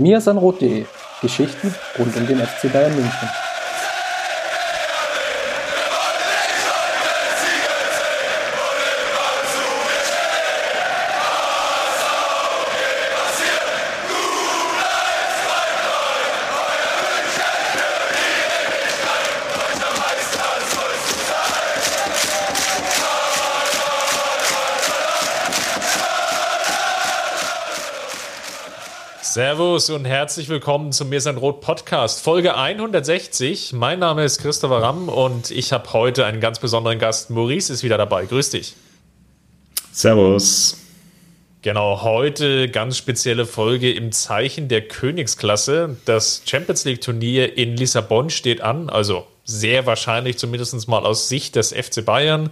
mirsanrot.de Geschichten rund um den FC Bayern München. Servus und herzlich willkommen zum Mir sein Rot Podcast, Folge 160. Mein Name ist Christopher Ramm und ich habe heute einen ganz besonderen Gast. Maurice ist wieder dabei. Grüß dich. Servus. Genau, heute ganz spezielle Folge im Zeichen der Königsklasse. Das Champions League Turnier in Lissabon steht an, also sehr wahrscheinlich zumindest mal aus Sicht des FC Bayern.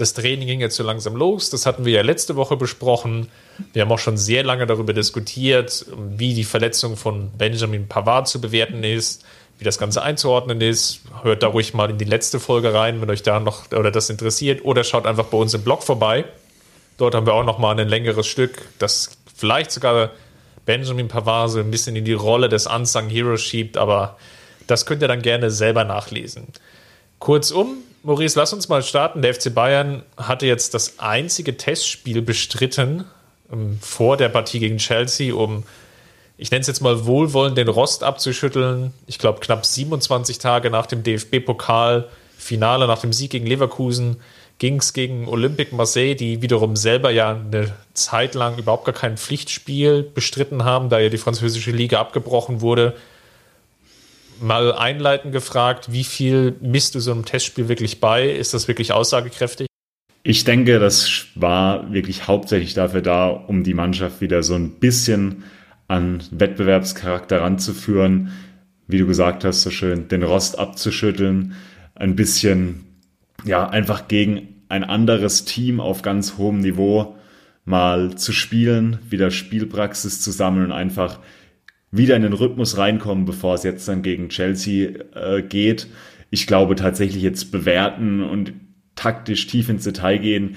Das Training ging jetzt so langsam los. Das hatten wir ja letzte Woche besprochen. Wir haben auch schon sehr lange darüber diskutiert, wie die Verletzung von Benjamin Pavard zu bewerten ist, wie das Ganze einzuordnen ist. Hört da ruhig mal in die letzte Folge rein, wenn euch da noch oder das interessiert. Oder schaut einfach bei uns im Blog vorbei. Dort haben wir auch noch mal ein längeres Stück, das vielleicht sogar Benjamin Pavard so ein bisschen in die Rolle des Unsung Heroes schiebt, aber das könnt ihr dann gerne selber nachlesen. Kurzum, Maurice, lass uns mal starten. Der FC Bayern hatte jetzt das einzige Testspiel bestritten ähm, vor der Partie gegen Chelsea, um, ich nenne es jetzt mal wohlwollend, den Rost abzuschütteln. Ich glaube, knapp 27 Tage nach dem DFB-Pokal-Finale, nach dem Sieg gegen Leverkusen, ging es gegen Olympique Marseille, die wiederum selber ja eine Zeit lang überhaupt gar kein Pflichtspiel bestritten haben, da ja die französische Liga abgebrochen wurde mal einleitend gefragt, wie viel misst du so einem Testspiel wirklich bei? Ist das wirklich aussagekräftig? Ich denke, das war wirklich hauptsächlich dafür da, um die Mannschaft wieder so ein bisschen an Wettbewerbscharakter ranzuführen. Wie du gesagt hast, so schön den Rost abzuschütteln, ein bisschen, ja, einfach gegen ein anderes Team auf ganz hohem Niveau mal zu spielen, wieder Spielpraxis zu sammeln einfach wieder in den Rhythmus reinkommen, bevor es jetzt dann gegen Chelsea äh, geht. Ich glaube tatsächlich jetzt bewerten und taktisch tief ins Detail gehen,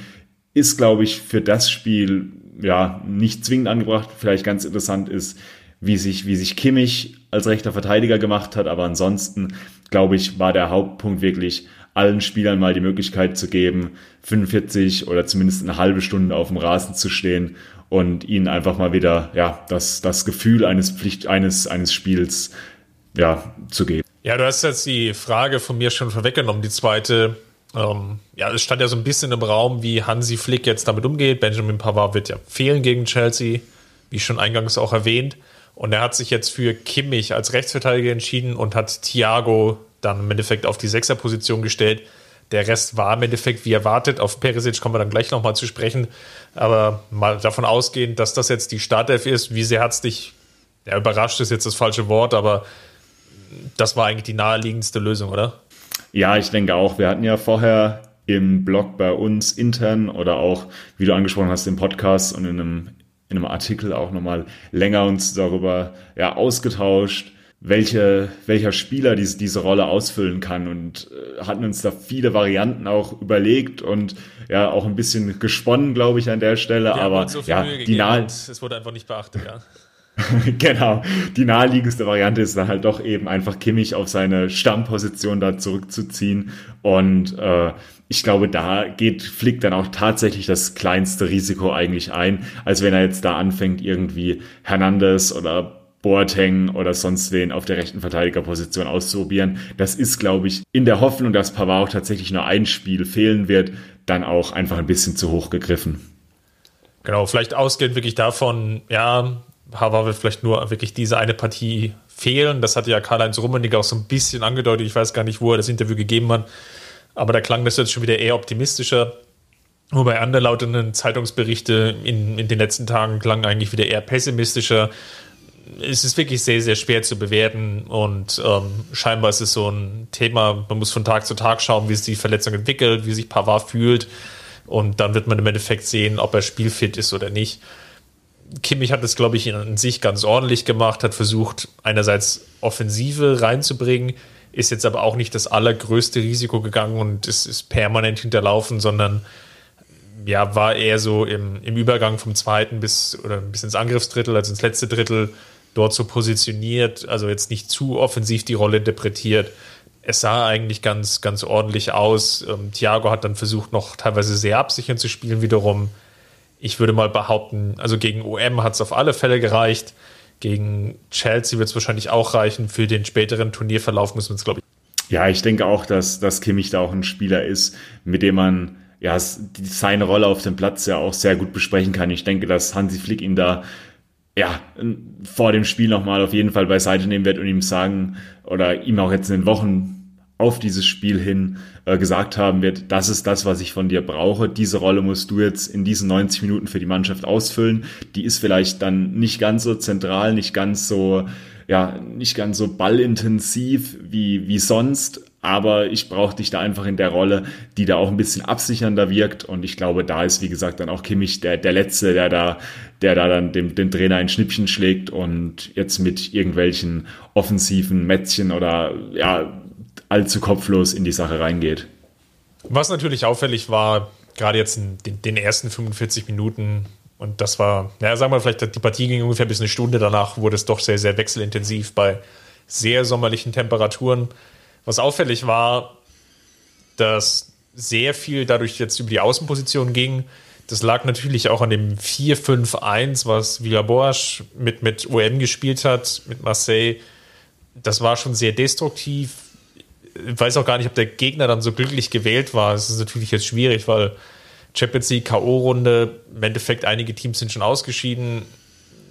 ist, glaube ich, für das Spiel ja nicht zwingend angebracht. Vielleicht ganz interessant ist, wie sich, wie sich Kimmich als rechter Verteidiger gemacht hat. Aber ansonsten, glaube ich, war der Hauptpunkt wirklich, allen Spielern mal die Möglichkeit zu geben, 45 oder zumindest eine halbe Stunde auf dem Rasen zu stehen und ihnen einfach mal wieder ja, das, das Gefühl eines Pflicht, eines, eines Spiels ja, zu geben. Ja, du hast jetzt die Frage von mir schon vorweggenommen, die zweite. Ähm, ja, es stand ja so ein bisschen im Raum, wie Hansi Flick jetzt damit umgeht. Benjamin Pavard wird ja fehlen gegen Chelsea, wie schon eingangs auch erwähnt. Und er hat sich jetzt für Kimmich als Rechtsverteidiger entschieden und hat Thiago dann im Endeffekt auf die Sechserposition gestellt. Der Rest war im Endeffekt wie erwartet. Auf Perisic kommen wir dann gleich nochmal zu sprechen. Aber mal davon ausgehend, dass das jetzt die Startelf ist, wie sehr hat es dich, ja, überrascht ist jetzt das falsche Wort, aber das war eigentlich die naheliegendste Lösung, oder? Ja, ich denke auch. Wir hatten ja vorher im Blog bei uns intern oder auch, wie du angesprochen hast, im Podcast und in einem, in einem Artikel auch nochmal länger uns darüber ja, ausgetauscht welche, welcher Spieler diese, diese Rolle ausfüllen kann und äh, hatten uns da viele Varianten auch überlegt und ja auch ein bisschen gesponnen, glaube ich, an der Stelle. Wir aber so ja, die nahe es wurde einfach nicht beachtet, ja. genau. Die naheliegendste Variante ist dann halt doch eben einfach Kimmich auf seine Stammposition da zurückzuziehen. Und äh, ich glaube, da geht Flick dann auch tatsächlich das kleinste Risiko eigentlich ein, als wenn er jetzt da anfängt, irgendwie Hernandez oder Boateng oder sonst wen auf der rechten Verteidigerposition auszuprobieren. Das ist, glaube ich, in der Hoffnung, dass Pavard tatsächlich nur ein Spiel fehlen wird, dann auch einfach ein bisschen zu hoch gegriffen. Genau, vielleicht ausgehend wirklich davon, ja, Pavard wird vielleicht nur wirklich diese eine Partie fehlen. Das hatte ja Karl-Heinz Rummenigge auch so ein bisschen angedeutet. Ich weiß gar nicht, wo er das Interview gegeben hat. Aber da klang das jetzt schon wieder eher optimistischer. Wobei andere lautenden Zeitungsberichte in, in den letzten Tagen klangen eigentlich wieder eher pessimistischer es ist wirklich sehr, sehr schwer zu bewerten und ähm, scheinbar ist es so ein Thema, man muss von Tag zu Tag schauen, wie sich die Verletzung entwickelt, wie sich Pavard fühlt und dann wird man im Endeffekt sehen, ob er spielfit ist oder nicht. Kimmich hat es, glaube ich, in sich ganz ordentlich gemacht, hat versucht, einerseits Offensive reinzubringen, ist jetzt aber auch nicht das allergrößte Risiko gegangen und es ist permanent hinterlaufen, sondern ja, war eher so im, im Übergang vom zweiten bis oder bis ins Angriffsdrittel, also ins letzte Drittel dort so positioniert, also jetzt nicht zu offensiv die Rolle interpretiert. Es sah eigentlich ganz, ganz ordentlich aus. Ähm, Thiago hat dann versucht, noch teilweise sehr absichernd zu spielen wiederum. Ich würde mal behaupten, also gegen OM hat es auf alle Fälle gereicht. Gegen Chelsea wird es wahrscheinlich auch reichen. Für den späteren Turnierverlauf müssen wir uns, glaube ich. Ja, ich denke auch, dass, dass Kimmich da auch ein Spieler ist, mit dem man ja, seine Rolle auf dem Platz ja auch sehr gut besprechen kann. Ich denke, dass Hansi Flick ihn da ja, vor dem Spiel nochmal auf jeden Fall beiseite nehmen wird und ihm sagen oder ihm auch jetzt in den Wochen auf dieses Spiel hin äh, gesagt haben wird, das ist das, was ich von dir brauche. Diese Rolle musst du jetzt in diesen 90 Minuten für die Mannschaft ausfüllen. Die ist vielleicht dann nicht ganz so zentral, nicht ganz so, ja, nicht ganz so ballintensiv wie, wie sonst, aber ich brauche dich da einfach in der Rolle, die da auch ein bisschen absichernder wirkt. Und ich glaube, da ist, wie gesagt, dann auch Kimmich der, der Letzte, der da, der da dann dem, dem Trainer ein Schnippchen schlägt und jetzt mit irgendwelchen offensiven Mätzchen oder ja, allzu kopflos in die Sache reingeht. Was natürlich auffällig war, gerade jetzt in den, den ersten 45 Minuten, und das war, ja, sagen wir vielleicht, die Partie ging ungefähr bis eine Stunde danach, wurde es doch sehr, sehr wechselintensiv bei sehr sommerlichen Temperaturen. Was auffällig war, dass sehr viel dadurch jetzt über die Außenposition ging. Das lag natürlich auch an dem 4-5-1, was Villaboas mit, mit OM gespielt hat, mit Marseille. Das war schon sehr destruktiv. Ich weiß auch gar nicht, ob der Gegner dann so glücklich gewählt war. Das ist natürlich jetzt schwierig, weil Champions League K.O.-Runde, im Endeffekt einige Teams sind schon ausgeschieden.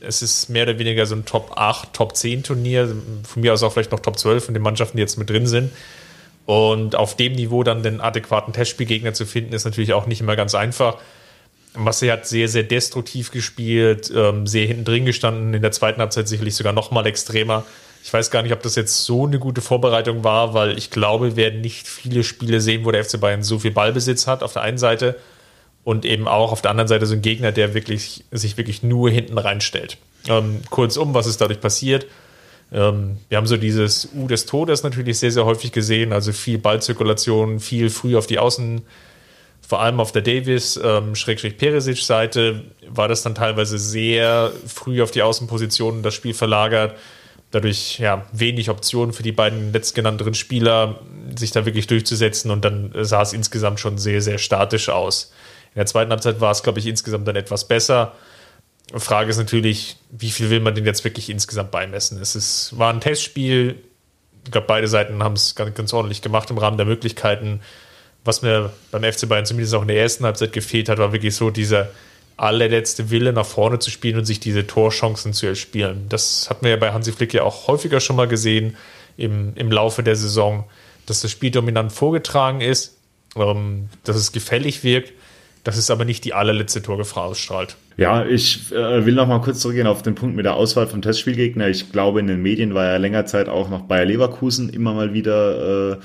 Es ist mehr oder weniger so ein Top 8, Top 10 Turnier. Von mir aus auch vielleicht noch Top 12 von den Mannschaften, die jetzt mit drin sind. Und auf dem Niveau dann den adäquaten Testspielgegner zu finden, ist natürlich auch nicht immer ganz einfach. Marseille hat sehr, sehr destruktiv gespielt, ähm, sehr hinten drin gestanden, in der zweiten Halbzeit sicherlich sogar noch mal extremer. Ich weiß gar nicht, ob das jetzt so eine gute Vorbereitung war, weil ich glaube, wir werden nicht viele Spiele sehen, wo der FC Bayern so viel Ballbesitz hat auf der einen Seite und eben auch auf der anderen Seite so ein Gegner, der wirklich, sich wirklich nur hinten reinstellt. Ähm, kurzum, was ist dadurch passiert? Ähm, wir haben so dieses U des Todes natürlich sehr, sehr häufig gesehen, also viel Ballzirkulation, viel früh auf die Außen, vor allem auf der Davis, ähm, Schrägstrich Peresic-Seite war das dann teilweise sehr früh auf die Außenpositionen das Spiel verlagert. Dadurch ja wenig Optionen für die beiden letztgenannten Spieler, sich da wirklich durchzusetzen und dann sah es insgesamt schon sehr, sehr statisch aus. In der zweiten Halbzeit war es, glaube ich, insgesamt dann etwas besser. Frage ist natürlich, wie viel will man denn jetzt wirklich insgesamt beimessen? Es ist, war ein Testspiel. Ich glaube, beide Seiten haben es ganz, ganz ordentlich gemacht im Rahmen der Möglichkeiten. Was mir beim FC Bayern zumindest auch in der ersten Halbzeit gefehlt hat, war wirklich so dieser allerletzte Wille, nach vorne zu spielen und sich diese Torchancen zu erspielen. Das hat man ja bei Hansi Flick ja auch häufiger schon mal gesehen im, im Laufe der Saison, dass das Spiel dominant vorgetragen ist, ähm, dass es gefällig wirkt das ist aber nicht die allerletzte Torgefahr ausstrahlt. Ja, ich äh, will noch mal kurz zurückgehen auf den Punkt mit der Auswahl vom Testspielgegner. Ich glaube, in den Medien war ja länger Zeit auch noch Bayer Leverkusen immer mal wieder äh,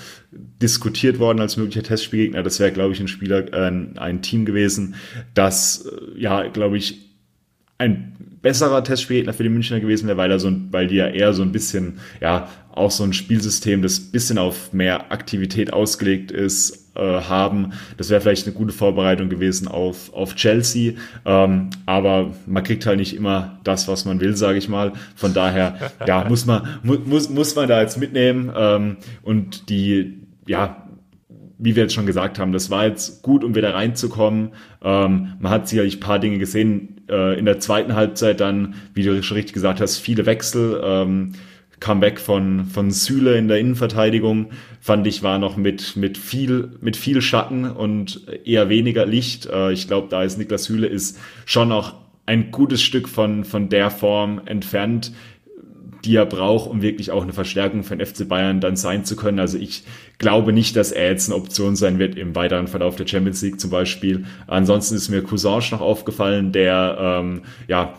diskutiert worden als möglicher Testspielgegner. Das wäre, glaube ich, ein Spieler, äh, ein Team gewesen, das, äh, ja, glaube ich, ein besserer Testspielgegner für die Münchner gewesen wäre, weil, so, weil die ja eher so ein bisschen, ja, auch so ein Spielsystem, das bisschen auf mehr Aktivität ausgelegt ist, äh, haben. Das wäre vielleicht eine gute Vorbereitung gewesen auf, auf Chelsea. Ähm, aber man kriegt halt nicht immer das, was man will, sage ich mal. Von daher, ja, muss man, mu muss, muss man da jetzt mitnehmen. Ähm, und die, ja, wie wir jetzt schon gesagt haben, das war jetzt gut, um wieder reinzukommen. Ähm, man hat sicherlich ein paar Dinge gesehen. Äh, in der zweiten Halbzeit dann, wie du schon richtig gesagt hast, viele Wechsel. Ähm, Comeback von, von Süle in der Innenverteidigung, fand ich, war noch mit, mit, viel, mit viel Schatten und eher weniger Licht. Äh, ich glaube, da ist Niklas Süle ist schon noch ein gutes Stück von, von der Form entfernt, die er braucht, um wirklich auch eine Verstärkung den FC Bayern dann sein zu können. Also ich glaube nicht, dass er jetzt eine Option sein wird im weiteren Verlauf der Champions League zum Beispiel. Ansonsten ist mir Cousange noch aufgefallen, der ähm, ja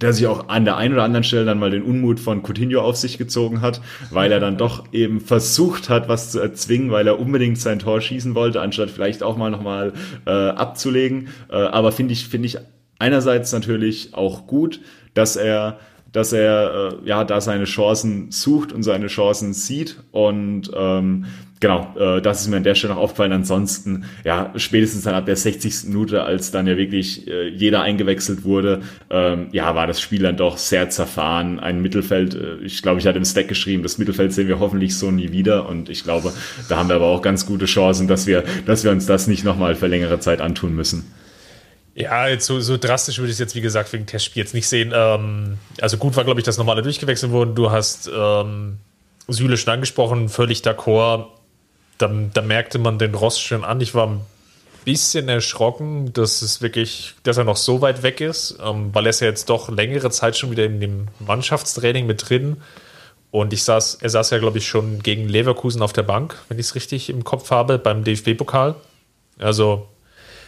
der sich auch an der einen oder anderen Stelle dann mal den Unmut von Coutinho auf sich gezogen hat, weil er dann doch eben versucht hat, was zu erzwingen, weil er unbedingt sein Tor schießen wollte, anstatt vielleicht auch mal nochmal äh, abzulegen. Äh, aber finde ich, finde ich einerseits natürlich auch gut, dass er dass er äh, ja da seine Chancen sucht und seine Chancen sieht und ähm, genau, äh, das ist mir an der Stelle noch aufgefallen. Ansonsten, ja, spätestens dann ab der 60. Minute, als dann ja wirklich äh, jeder eingewechselt wurde, ähm, ja, war das Spiel dann doch sehr zerfahren. Ein Mittelfeld, äh, ich glaube, ich hatte im Stack geschrieben, das Mittelfeld sehen wir hoffentlich so nie wieder. Und ich glaube, da haben wir aber auch ganz gute Chancen, dass wir, dass wir uns das nicht nochmal für längere Zeit antun müssen. Ja, jetzt so, so drastisch würde ich es jetzt, wie gesagt, wegen Testspiel jetzt nicht sehen. Ähm, also gut war, glaube ich, dass normale durchgewechselt wurden. Du hast ähm, Süle schon angesprochen, völlig d'accord da, da merkte man den Ross schon an. Ich war ein bisschen erschrocken, dass es wirklich, dass er noch so weit weg ist, ähm, weil er ist ja jetzt doch längere Zeit schon wieder in dem Mannschaftstraining mit drin. Und ich saß, er saß ja, glaube ich, schon gegen Leverkusen auf der Bank, wenn ich es richtig im Kopf habe, beim DFB-Pokal. Also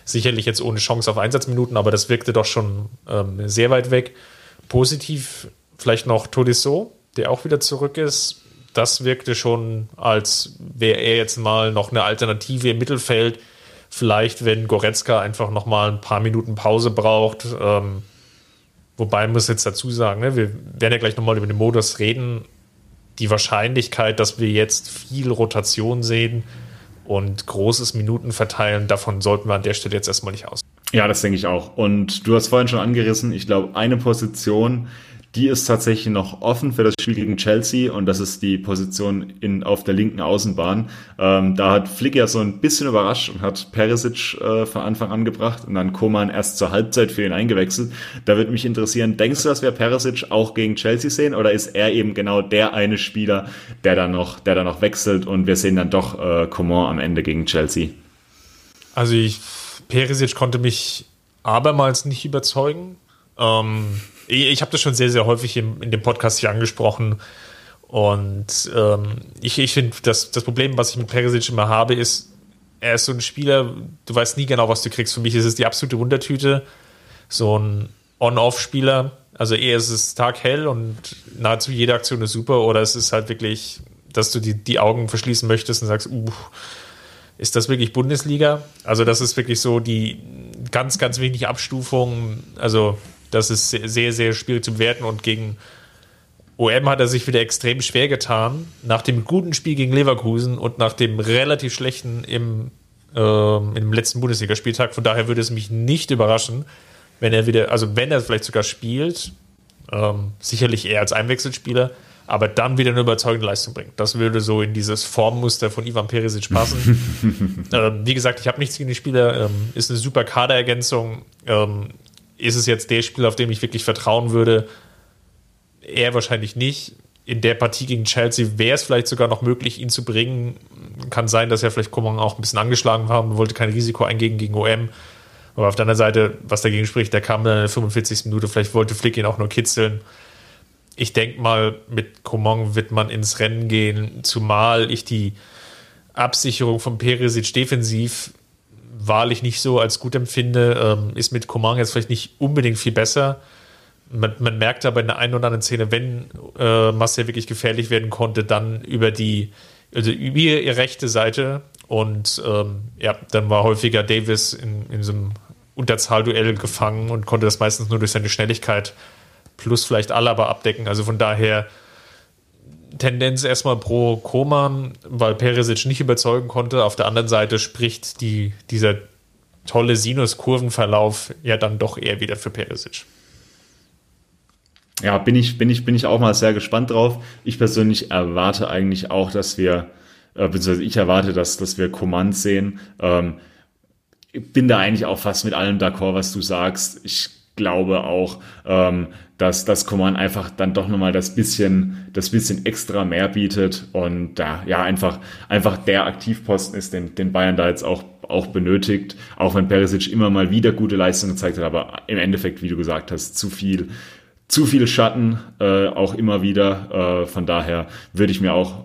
sicherlich jetzt ohne Chance auf Einsatzminuten, aber das wirkte doch schon ähm, sehr weit weg. Positiv vielleicht noch Todisso, der auch wieder zurück ist das wirkte schon, als wäre er jetzt mal noch eine Alternative im Mittelfeld. Vielleicht, wenn Goretzka einfach noch mal ein paar Minuten Pause braucht. Ähm, wobei muss jetzt dazu sagen, ne, wir werden ja gleich noch mal über den Modus reden. Die Wahrscheinlichkeit, dass wir jetzt viel Rotation sehen und großes Minuten verteilen, davon sollten wir an der Stelle jetzt erstmal nicht aus. Ja, das denke ich auch. Und du hast vorhin schon angerissen, ich glaube, eine Position, die ist tatsächlich noch offen für das Spiel gegen Chelsea und das ist die Position in, auf der linken Außenbahn. Ähm, da hat Flick ja so ein bisschen überrascht und hat Perisic äh, von Anfang an gebracht und dann Koman erst zur Halbzeit für ihn eingewechselt. Da würde mich interessieren, denkst du, dass wir Perisic auch gegen Chelsea sehen oder ist er eben genau der eine Spieler, der da noch, der da noch wechselt und wir sehen dann doch äh, Coman am Ende gegen Chelsea? Also ich, Perisic konnte mich abermals nicht überzeugen. Ähm ich habe das schon sehr, sehr häufig im, in dem Podcast hier angesprochen. Und ähm, ich, ich finde, das, das Problem, was ich mit Perisic immer habe, ist, er ist so ein Spieler, du weißt nie genau, was du kriegst. Für mich ist es die absolute Wundertüte. So ein On-Off-Spieler. Also eher ist es taghell und nahezu jede Aktion ist super. Oder es ist halt wirklich, dass du die, die Augen verschließen möchtest und sagst, uh, ist das wirklich Bundesliga? Also das ist wirklich so die ganz, ganz wenig Abstufung. Also das ist sehr, sehr schwierig zu bewerten und gegen OM hat er sich wieder extrem schwer getan. Nach dem guten Spiel gegen Leverkusen und nach dem relativ schlechten im, äh, im letzten Bundesligaspieltag. Von daher würde es mich nicht überraschen, wenn er wieder, also wenn er vielleicht sogar spielt, ähm, sicherlich eher als Einwechselspieler, aber dann wieder eine überzeugende Leistung bringt. Das würde so in dieses Formmuster von Ivan Perisic passen. ähm, wie gesagt, ich habe nichts gegen die Spieler, ähm, ist eine super Kaderergänzung. Ist es jetzt der Spieler, auf dem ich wirklich vertrauen würde? Er wahrscheinlich nicht. In der Partie gegen Chelsea wäre es vielleicht sogar noch möglich, ihn zu bringen. Kann sein, dass er vielleicht Coman auch ein bisschen angeschlagen war und wollte kein Risiko eingehen gegen OM. Aber auf der anderen Seite, was dagegen spricht, der kam dann in der 45. Minute, vielleicht wollte Flick ihn auch nur kitzeln. Ich denke mal, mit Coman wird man ins Rennen gehen, zumal ich die Absicherung von Perisic defensiv wahrlich nicht so als gut empfinde, ähm, ist mit Coman jetzt vielleicht nicht unbedingt viel besser. Man, man merkt aber in der einen oder anderen Szene, wenn äh, Marcel wirklich gefährlich werden konnte, dann über die, also über ihre rechte Seite. Und ähm, ja, dann war häufiger Davis in, in so einem Unterzahlduell gefangen und konnte das meistens nur durch seine Schnelligkeit plus vielleicht Alaba abdecken. Also von daher Tendenz erstmal pro Koman, weil Peresic nicht überzeugen konnte. Auf der anderen Seite spricht die, dieser tolle Sinus-Kurvenverlauf ja dann doch eher wieder für Peresic. Ja, bin ich, bin ich, bin ich auch mal sehr gespannt drauf. Ich persönlich erwarte eigentlich auch, dass wir, äh, beziehungsweise ich erwarte, dass, dass wir Command sehen. Ähm, bin da eigentlich auch fast mit allem d'accord, was du sagst. Ich glaube auch, ähm, dass das Command einfach dann doch nochmal das bisschen, das bisschen extra mehr bietet und da ja einfach, einfach der Aktivposten ist, den, den Bayern da jetzt auch, auch benötigt, auch wenn Perisic immer mal wieder gute Leistungen gezeigt hat, aber im Endeffekt, wie du gesagt hast, zu viel, zu viel Schatten, äh, auch immer wieder. Äh, von daher würde ich mir auch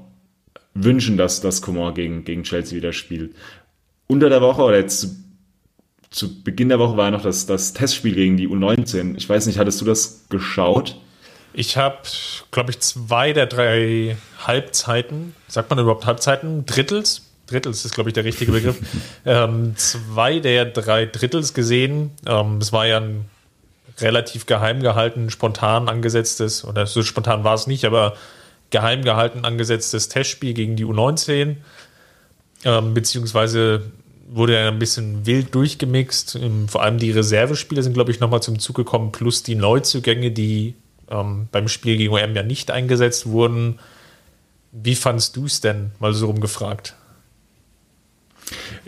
wünschen, dass das Coman gegen, gegen Chelsea wieder spielt. Unter der Woche oder jetzt zu Beginn der Woche war noch das, das Testspiel gegen die U19. Ich weiß nicht, hattest du das geschaut? Ich habe, glaube ich, zwei der drei Halbzeiten, sagt man überhaupt Halbzeiten? Drittels? Drittels ist, glaube ich, der richtige Begriff. ähm, zwei der drei Drittels gesehen. Ähm, es war ja ein relativ geheim gehalten, spontan angesetztes, oder so spontan war es nicht, aber geheim gehalten angesetztes Testspiel gegen die U19. ähm, beziehungsweise wurde er ein bisschen wild durchgemixt. Ähm, vor allem die Reservespieler sind, glaube ich, nochmal zum Zug gekommen, plus die Neuzugänge, die ähm, beim Spiel gegen OM ja nicht eingesetzt wurden. Wie fandst du es denn, mal so rumgefragt?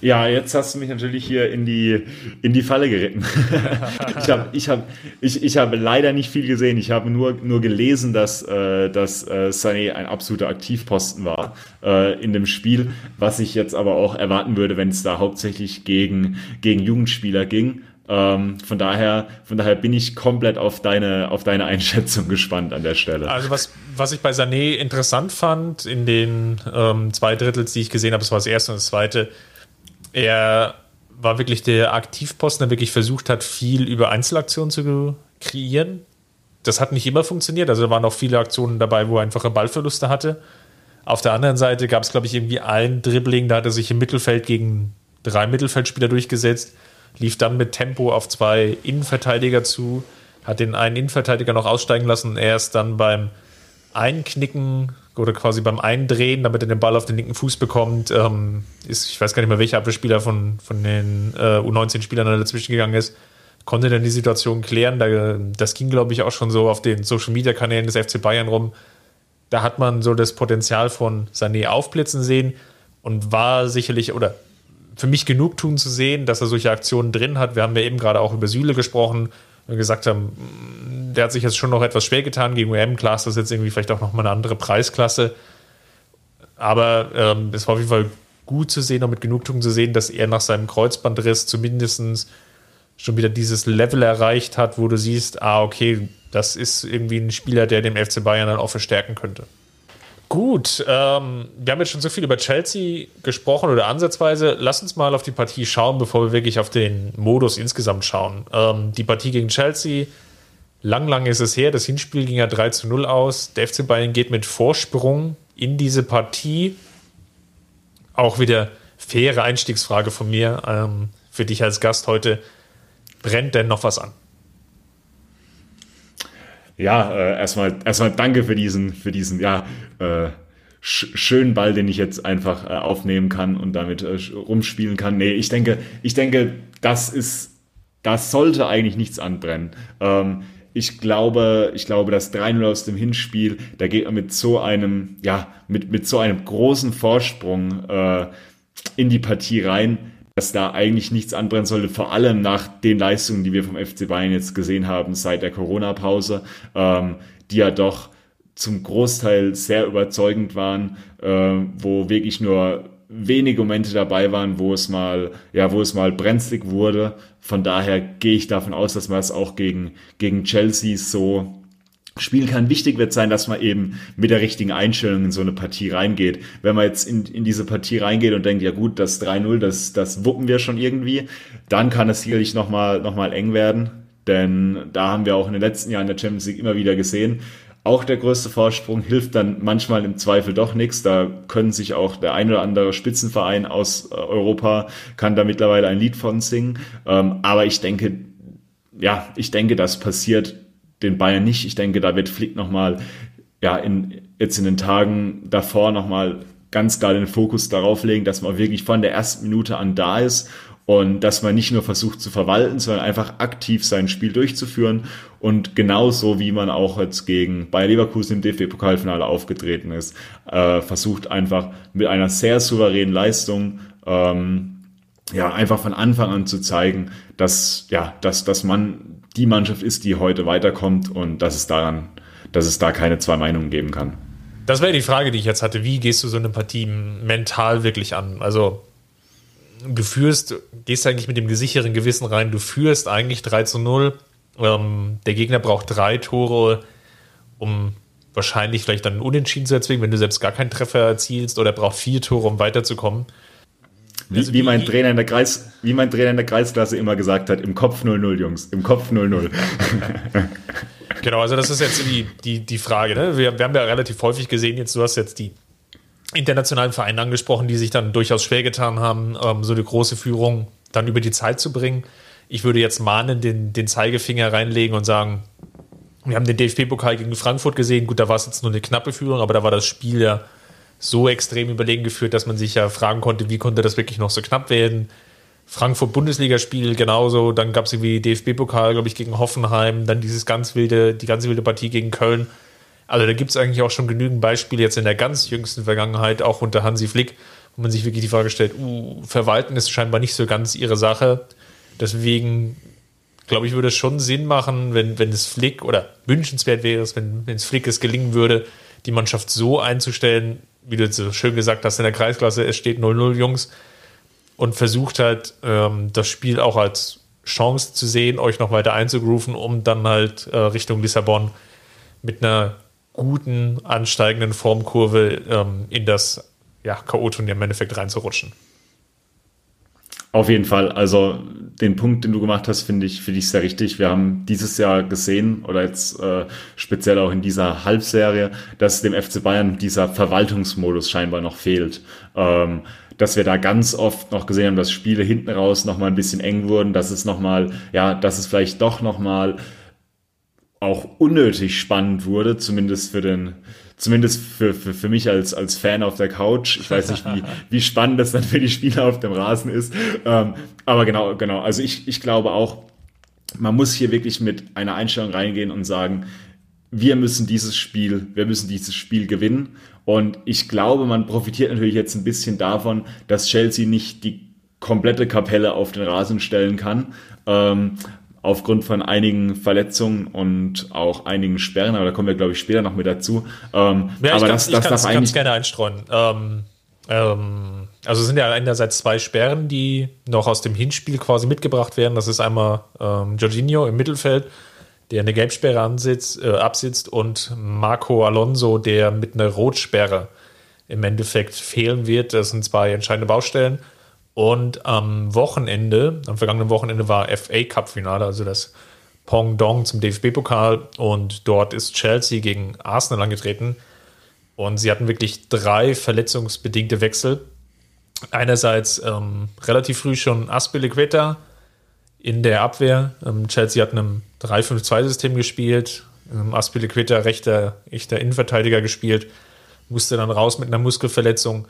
Ja, jetzt hast du mich natürlich hier in die, in die Falle geritten. ich habe ich hab, ich, ich hab leider nicht viel gesehen. Ich habe nur, nur gelesen, dass, äh, dass äh, Sané ein absoluter Aktivposten war äh, in dem Spiel, was ich jetzt aber auch erwarten würde, wenn es da hauptsächlich gegen, gegen Jugendspieler ging. Ähm, von daher, von daher bin ich komplett auf deine, auf deine Einschätzung gespannt an der Stelle. Also was, was ich bei Sané interessant fand in den ähm, zwei Drittels, die ich gesehen habe, das war das erste und das zweite, er war wirklich der Aktivposten, der wirklich versucht hat, viel über Einzelaktionen zu kreieren. Das hat nicht immer funktioniert. Also da waren auch viele Aktionen dabei, wo er einfache Ballverluste hatte. Auf der anderen Seite gab es, glaube ich, irgendwie ein Dribbling, da hat er sich im Mittelfeld gegen drei Mittelfeldspieler durchgesetzt, lief dann mit Tempo auf zwei Innenverteidiger zu, hat den einen Innenverteidiger noch aussteigen lassen und er ist dann beim Einknicken oder quasi beim Eindrehen, damit er den Ball auf den linken Fuß bekommt, ähm, ist, ich weiß gar nicht mehr, welcher Abwehrspieler von, von den äh, U19-Spielern dazwischen gegangen ist, konnte dann die Situation klären. Da, das ging, glaube ich, auch schon so auf den Social-Media-Kanälen des FC Bayern rum. Da hat man so das Potenzial von Sané aufblitzen sehen und war sicherlich, oder für mich genug tun zu sehen, dass er solche Aktionen drin hat. Wir haben ja eben gerade auch über Süle gesprochen gesagt haben, der hat sich jetzt schon noch etwas schwer getan gegen UM. Klar ist das jetzt irgendwie vielleicht auch nochmal eine andere Preisklasse. Aber ähm, es war auf jeden Fall gut zu sehen und mit Genugtuung zu sehen, dass er nach seinem Kreuzbandriss zumindest schon wieder dieses Level erreicht hat, wo du siehst, ah, okay, das ist irgendwie ein Spieler, der dem FC Bayern dann auch verstärken könnte. Gut, ähm, wir haben jetzt schon so viel über Chelsea gesprochen oder ansatzweise. Lass uns mal auf die Partie schauen, bevor wir wirklich auf den Modus insgesamt schauen. Ähm, die Partie gegen Chelsea, lang, lang ist es her. Das Hinspiel ging ja 3 zu 0 aus. Der FC Bayern geht mit Vorsprung in diese Partie. Auch wieder faire Einstiegsfrage von mir ähm, für dich als Gast heute. Brennt denn noch was an? Ja, äh, erstmal, erstmal danke für diesen, für diesen, ja, äh, sch schönen Ball, den ich jetzt einfach äh, aufnehmen kann und damit äh, rumspielen kann. Nee, ich denke, ich denke, das ist, das sollte eigentlich nichts anbrennen. Ähm, ich glaube, ich glaube, das 3-0 aus dem Hinspiel, da geht man mit so einem, ja, mit, mit so einem großen Vorsprung äh, in die Partie rein dass da eigentlich nichts anbrennen sollte, vor allem nach den Leistungen, die wir vom FC Bayern jetzt gesehen haben seit der Corona-Pause, ähm, die ja doch zum Großteil sehr überzeugend waren, äh, wo wirklich nur wenige Momente dabei waren, wo es mal, ja, wo es mal brenzlig wurde. Von daher gehe ich davon aus, dass man es auch gegen, gegen Chelsea so spielen kann. Wichtig wird sein, dass man eben mit der richtigen Einstellung in so eine Partie reingeht. Wenn man jetzt in, in diese Partie reingeht und denkt, ja gut, das 3-0, das, das wuppen wir schon irgendwie, dann kann es sicherlich nochmal noch mal eng werden. Denn da haben wir auch in den letzten Jahren der Champions League immer wieder gesehen, auch der größte Vorsprung hilft dann manchmal im Zweifel doch nichts. Da können sich auch der ein oder andere Spitzenverein aus äh, Europa kann da mittlerweile ein Lied von singen. Ähm, aber ich denke, ja, ich denke, das passiert den Bayern nicht. Ich denke, da wird Flick nochmal, ja, in, jetzt in den Tagen davor nochmal ganz klar den Fokus darauf legen, dass man wirklich von der ersten Minute an da ist und dass man nicht nur versucht zu verwalten, sondern einfach aktiv sein Spiel durchzuführen und genauso wie man auch jetzt gegen Bayer Leverkusen im DFB-Pokalfinale aufgetreten ist, äh, versucht einfach mit einer sehr souveränen Leistung ähm, ja einfach von Anfang an zu zeigen, dass ja dass dass man die Mannschaft ist, die heute weiterkommt und dass es daran, dass es da keine zwei Meinungen geben kann. Das wäre die Frage, die ich jetzt hatte. Wie gehst du so eine Partie mental wirklich an? Also, du führst, gehst eigentlich mit dem gesicherten Gewissen rein, du führst eigentlich 3 zu 0. Ähm, der Gegner braucht drei Tore, um wahrscheinlich vielleicht dann Unentschieden zu erzwingen, wenn du selbst gar keinen Treffer erzielst, oder er braucht vier Tore, um weiterzukommen. Wie, also wie, mein Trainer in der Kreis, wie mein Trainer in der Kreisklasse immer gesagt hat, im Kopf 0-0, Jungs, im Kopf 0-0. genau, also das ist jetzt die, die, die Frage. Ne? Wir, wir haben ja relativ häufig gesehen, jetzt du hast jetzt die internationalen Vereine angesprochen, die sich dann durchaus schwer getan haben, ähm, so eine große Führung dann über die Zeit zu bringen. Ich würde jetzt mahnen, den, den Zeigefinger reinlegen und sagen, wir haben den DFB-Pokal gegen Frankfurt gesehen. Gut, da war es jetzt nur eine knappe Führung, aber da war das Spiel ja so extrem überlegen geführt, dass man sich ja fragen konnte, wie konnte das wirklich noch so knapp werden. Frankfurt-Bundesligaspiel genauso, dann gab es irgendwie DFB-Pokal, glaube ich, gegen Hoffenheim, dann dieses ganz wilde, die ganz wilde Partie gegen Köln. Also da gibt es eigentlich auch schon genügend Beispiele jetzt in der ganz jüngsten Vergangenheit, auch unter Hansi Flick, wo man sich wirklich die Frage stellt, uh, Verwalten ist scheinbar nicht so ganz ihre Sache. Deswegen glaube ich, würde es schon Sinn machen, wenn, wenn es Flick oder wünschenswert wäre es, wenn, wenn es Flick es gelingen würde, die Mannschaft so einzustellen, wie du so schön gesagt hast in der Kreisklasse, es steht 0-0 Jungs und versucht halt ähm, das Spiel auch als Chance zu sehen, euch noch weiter einzugrooven, um dann halt äh, Richtung Lissabon mit einer guten, ansteigenden Formkurve ähm, in das ja, K.O.-Turnier im Endeffekt reinzurutschen. Auf jeden Fall. Also den Punkt, den du gemacht hast, finde ich, finde ich sehr richtig. Wir haben dieses Jahr gesehen oder jetzt äh, speziell auch in dieser Halbserie, dass dem FC Bayern dieser Verwaltungsmodus scheinbar noch fehlt. Ähm, dass wir da ganz oft noch gesehen haben, dass Spiele hinten raus noch mal ein bisschen eng wurden, dass es noch mal, ja, dass es vielleicht doch noch mal auch unnötig spannend wurde, zumindest für den, zumindest für, für, für mich als, als Fan auf der Couch. Ich weiß nicht, wie, wie spannend das dann für die Spieler auf dem Rasen ist. Ähm, aber genau, genau. Also ich, ich glaube auch, man muss hier wirklich mit einer Einstellung reingehen und sagen, wir müssen dieses Spiel, wir müssen dieses Spiel gewinnen. Und ich glaube, man profitiert natürlich jetzt ein bisschen davon, dass Chelsea nicht die komplette Kapelle auf den Rasen stellen kann. Ähm, aufgrund von einigen Verletzungen und auch einigen Sperren, aber da kommen wir, glaube ich, später noch mit dazu. Ähm, ja, aber das, das darf eigentlich gerne einstreuen. Ähm, ähm, also es sind ja einerseits zwei Sperren, die noch aus dem Hinspiel quasi mitgebracht werden. Das ist einmal ähm, Jorginho im Mittelfeld, der eine Gelbsperre ansitzt, äh, absitzt, und Marco Alonso, der mit einer Rotsperre im Endeffekt fehlen wird. Das sind zwei entscheidende Baustellen. Und am Wochenende, am vergangenen Wochenende war FA Cup Finale, also das Pong Dong zum DFB-Pokal. Und dort ist Chelsea gegen Arsenal angetreten. Und sie hatten wirklich drei verletzungsbedingte Wechsel. Einerseits ähm, relativ früh schon Aspilicueta in der Abwehr. Ähm, Chelsea hat einem 3-5-2-System gespielt. Ähm, Aspilicueta rechter, echter Innenverteidiger gespielt. Musste dann raus mit einer Muskelverletzung.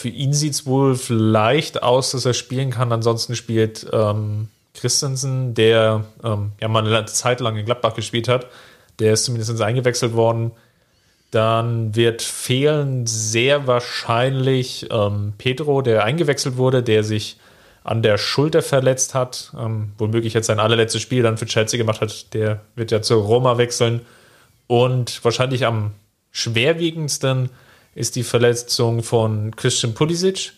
Für ihn sieht es wohl vielleicht aus, dass er spielen kann. Ansonsten spielt ähm, Christensen, der ähm, ja mal eine Zeit lang in Gladbach gespielt hat. Der ist zumindest eingewechselt worden. Dann wird fehlen sehr wahrscheinlich ähm, Pedro, der eingewechselt wurde, der sich an der Schulter verletzt hat, ähm, womöglich jetzt sein allerletztes Spiel dann für Chelsea gemacht hat. Der wird ja zur Roma wechseln. Und wahrscheinlich am schwerwiegendsten ist die Verletzung von Christian Pulisic,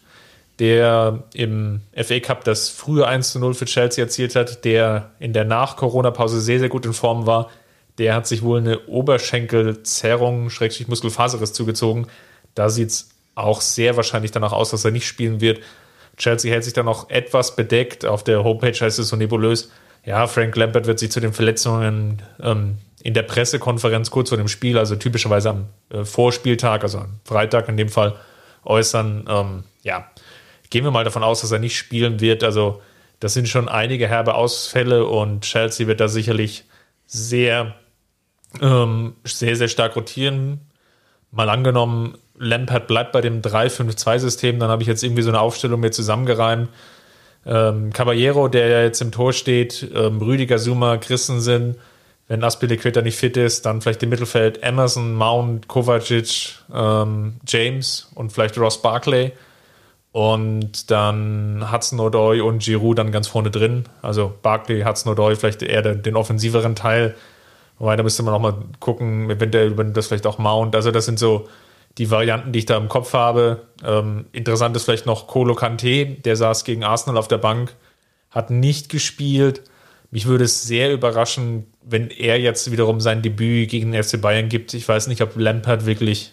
der im FA Cup das frühe 1 zu 0 für Chelsea erzielt hat, der in der Nach-Corona-Pause sehr, sehr gut in Form war. Der hat sich wohl eine Oberschenkelzerrung, Schrägstrich Muskelfaserriss zugezogen. Da sieht es auch sehr wahrscheinlich danach aus, dass er nicht spielen wird. Chelsea hält sich dann noch etwas bedeckt. Auf der Homepage heißt es so nebulös. Ja, Frank Lampert wird sich zu den Verletzungen ähm, in der Pressekonferenz kurz vor dem Spiel, also typischerweise am äh, Vorspieltag, also am Freitag in dem Fall, äußern. Ähm, ja, gehen wir mal davon aus, dass er nicht spielen wird. Also das sind schon einige herbe Ausfälle und Chelsea wird da sicherlich sehr, ähm, sehr, sehr stark rotieren. Mal angenommen, Lampert bleibt bei dem 3-5-2-System, dann habe ich jetzt irgendwie so eine Aufstellung mir zusammengereimt. Ähm, Caballero, der ja jetzt im Tor steht, ähm, Rüdiger, Zuma, Christensen, wenn Aspilicueta nicht fit ist, dann vielleicht im Mittelfeld Emerson, Mount, Kovacic, ähm, James und vielleicht Ross Barkley. Und dann Hudson O'Doy und Giroud dann ganz vorne drin. Also Barkley, Hudson O'Doy, vielleicht eher den, den offensiveren Teil. Wobei, da müsste man auch mal gucken, eventuell, wenn das vielleicht auch Mount. Also das sind so die Varianten, die ich da im Kopf habe. Ähm, interessant ist vielleicht noch Kolo Kante, der saß gegen Arsenal auf der Bank, hat nicht gespielt. Mich würde es sehr überraschen, wenn er jetzt wiederum sein Debüt gegen den FC Bayern gibt. Ich weiß nicht, ob Lampard wirklich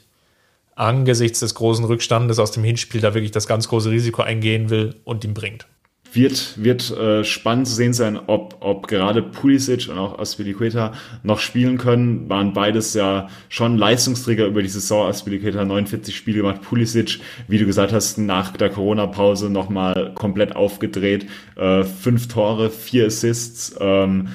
angesichts des großen Rückstandes aus dem Hinspiel da wirklich das ganz große Risiko eingehen will und ihm bringt. Wird, wird äh, spannend zu sehen sein, ob, ob gerade Pulisic und auch Aspilicueta noch spielen können. Waren beides ja schon Leistungsträger über die Saison. Aspilicueta 49 Spiele gemacht, Pulisic, wie du gesagt hast, nach der Corona-Pause nochmal komplett aufgedreht. Äh, fünf Tore, vier Assists. Ähm,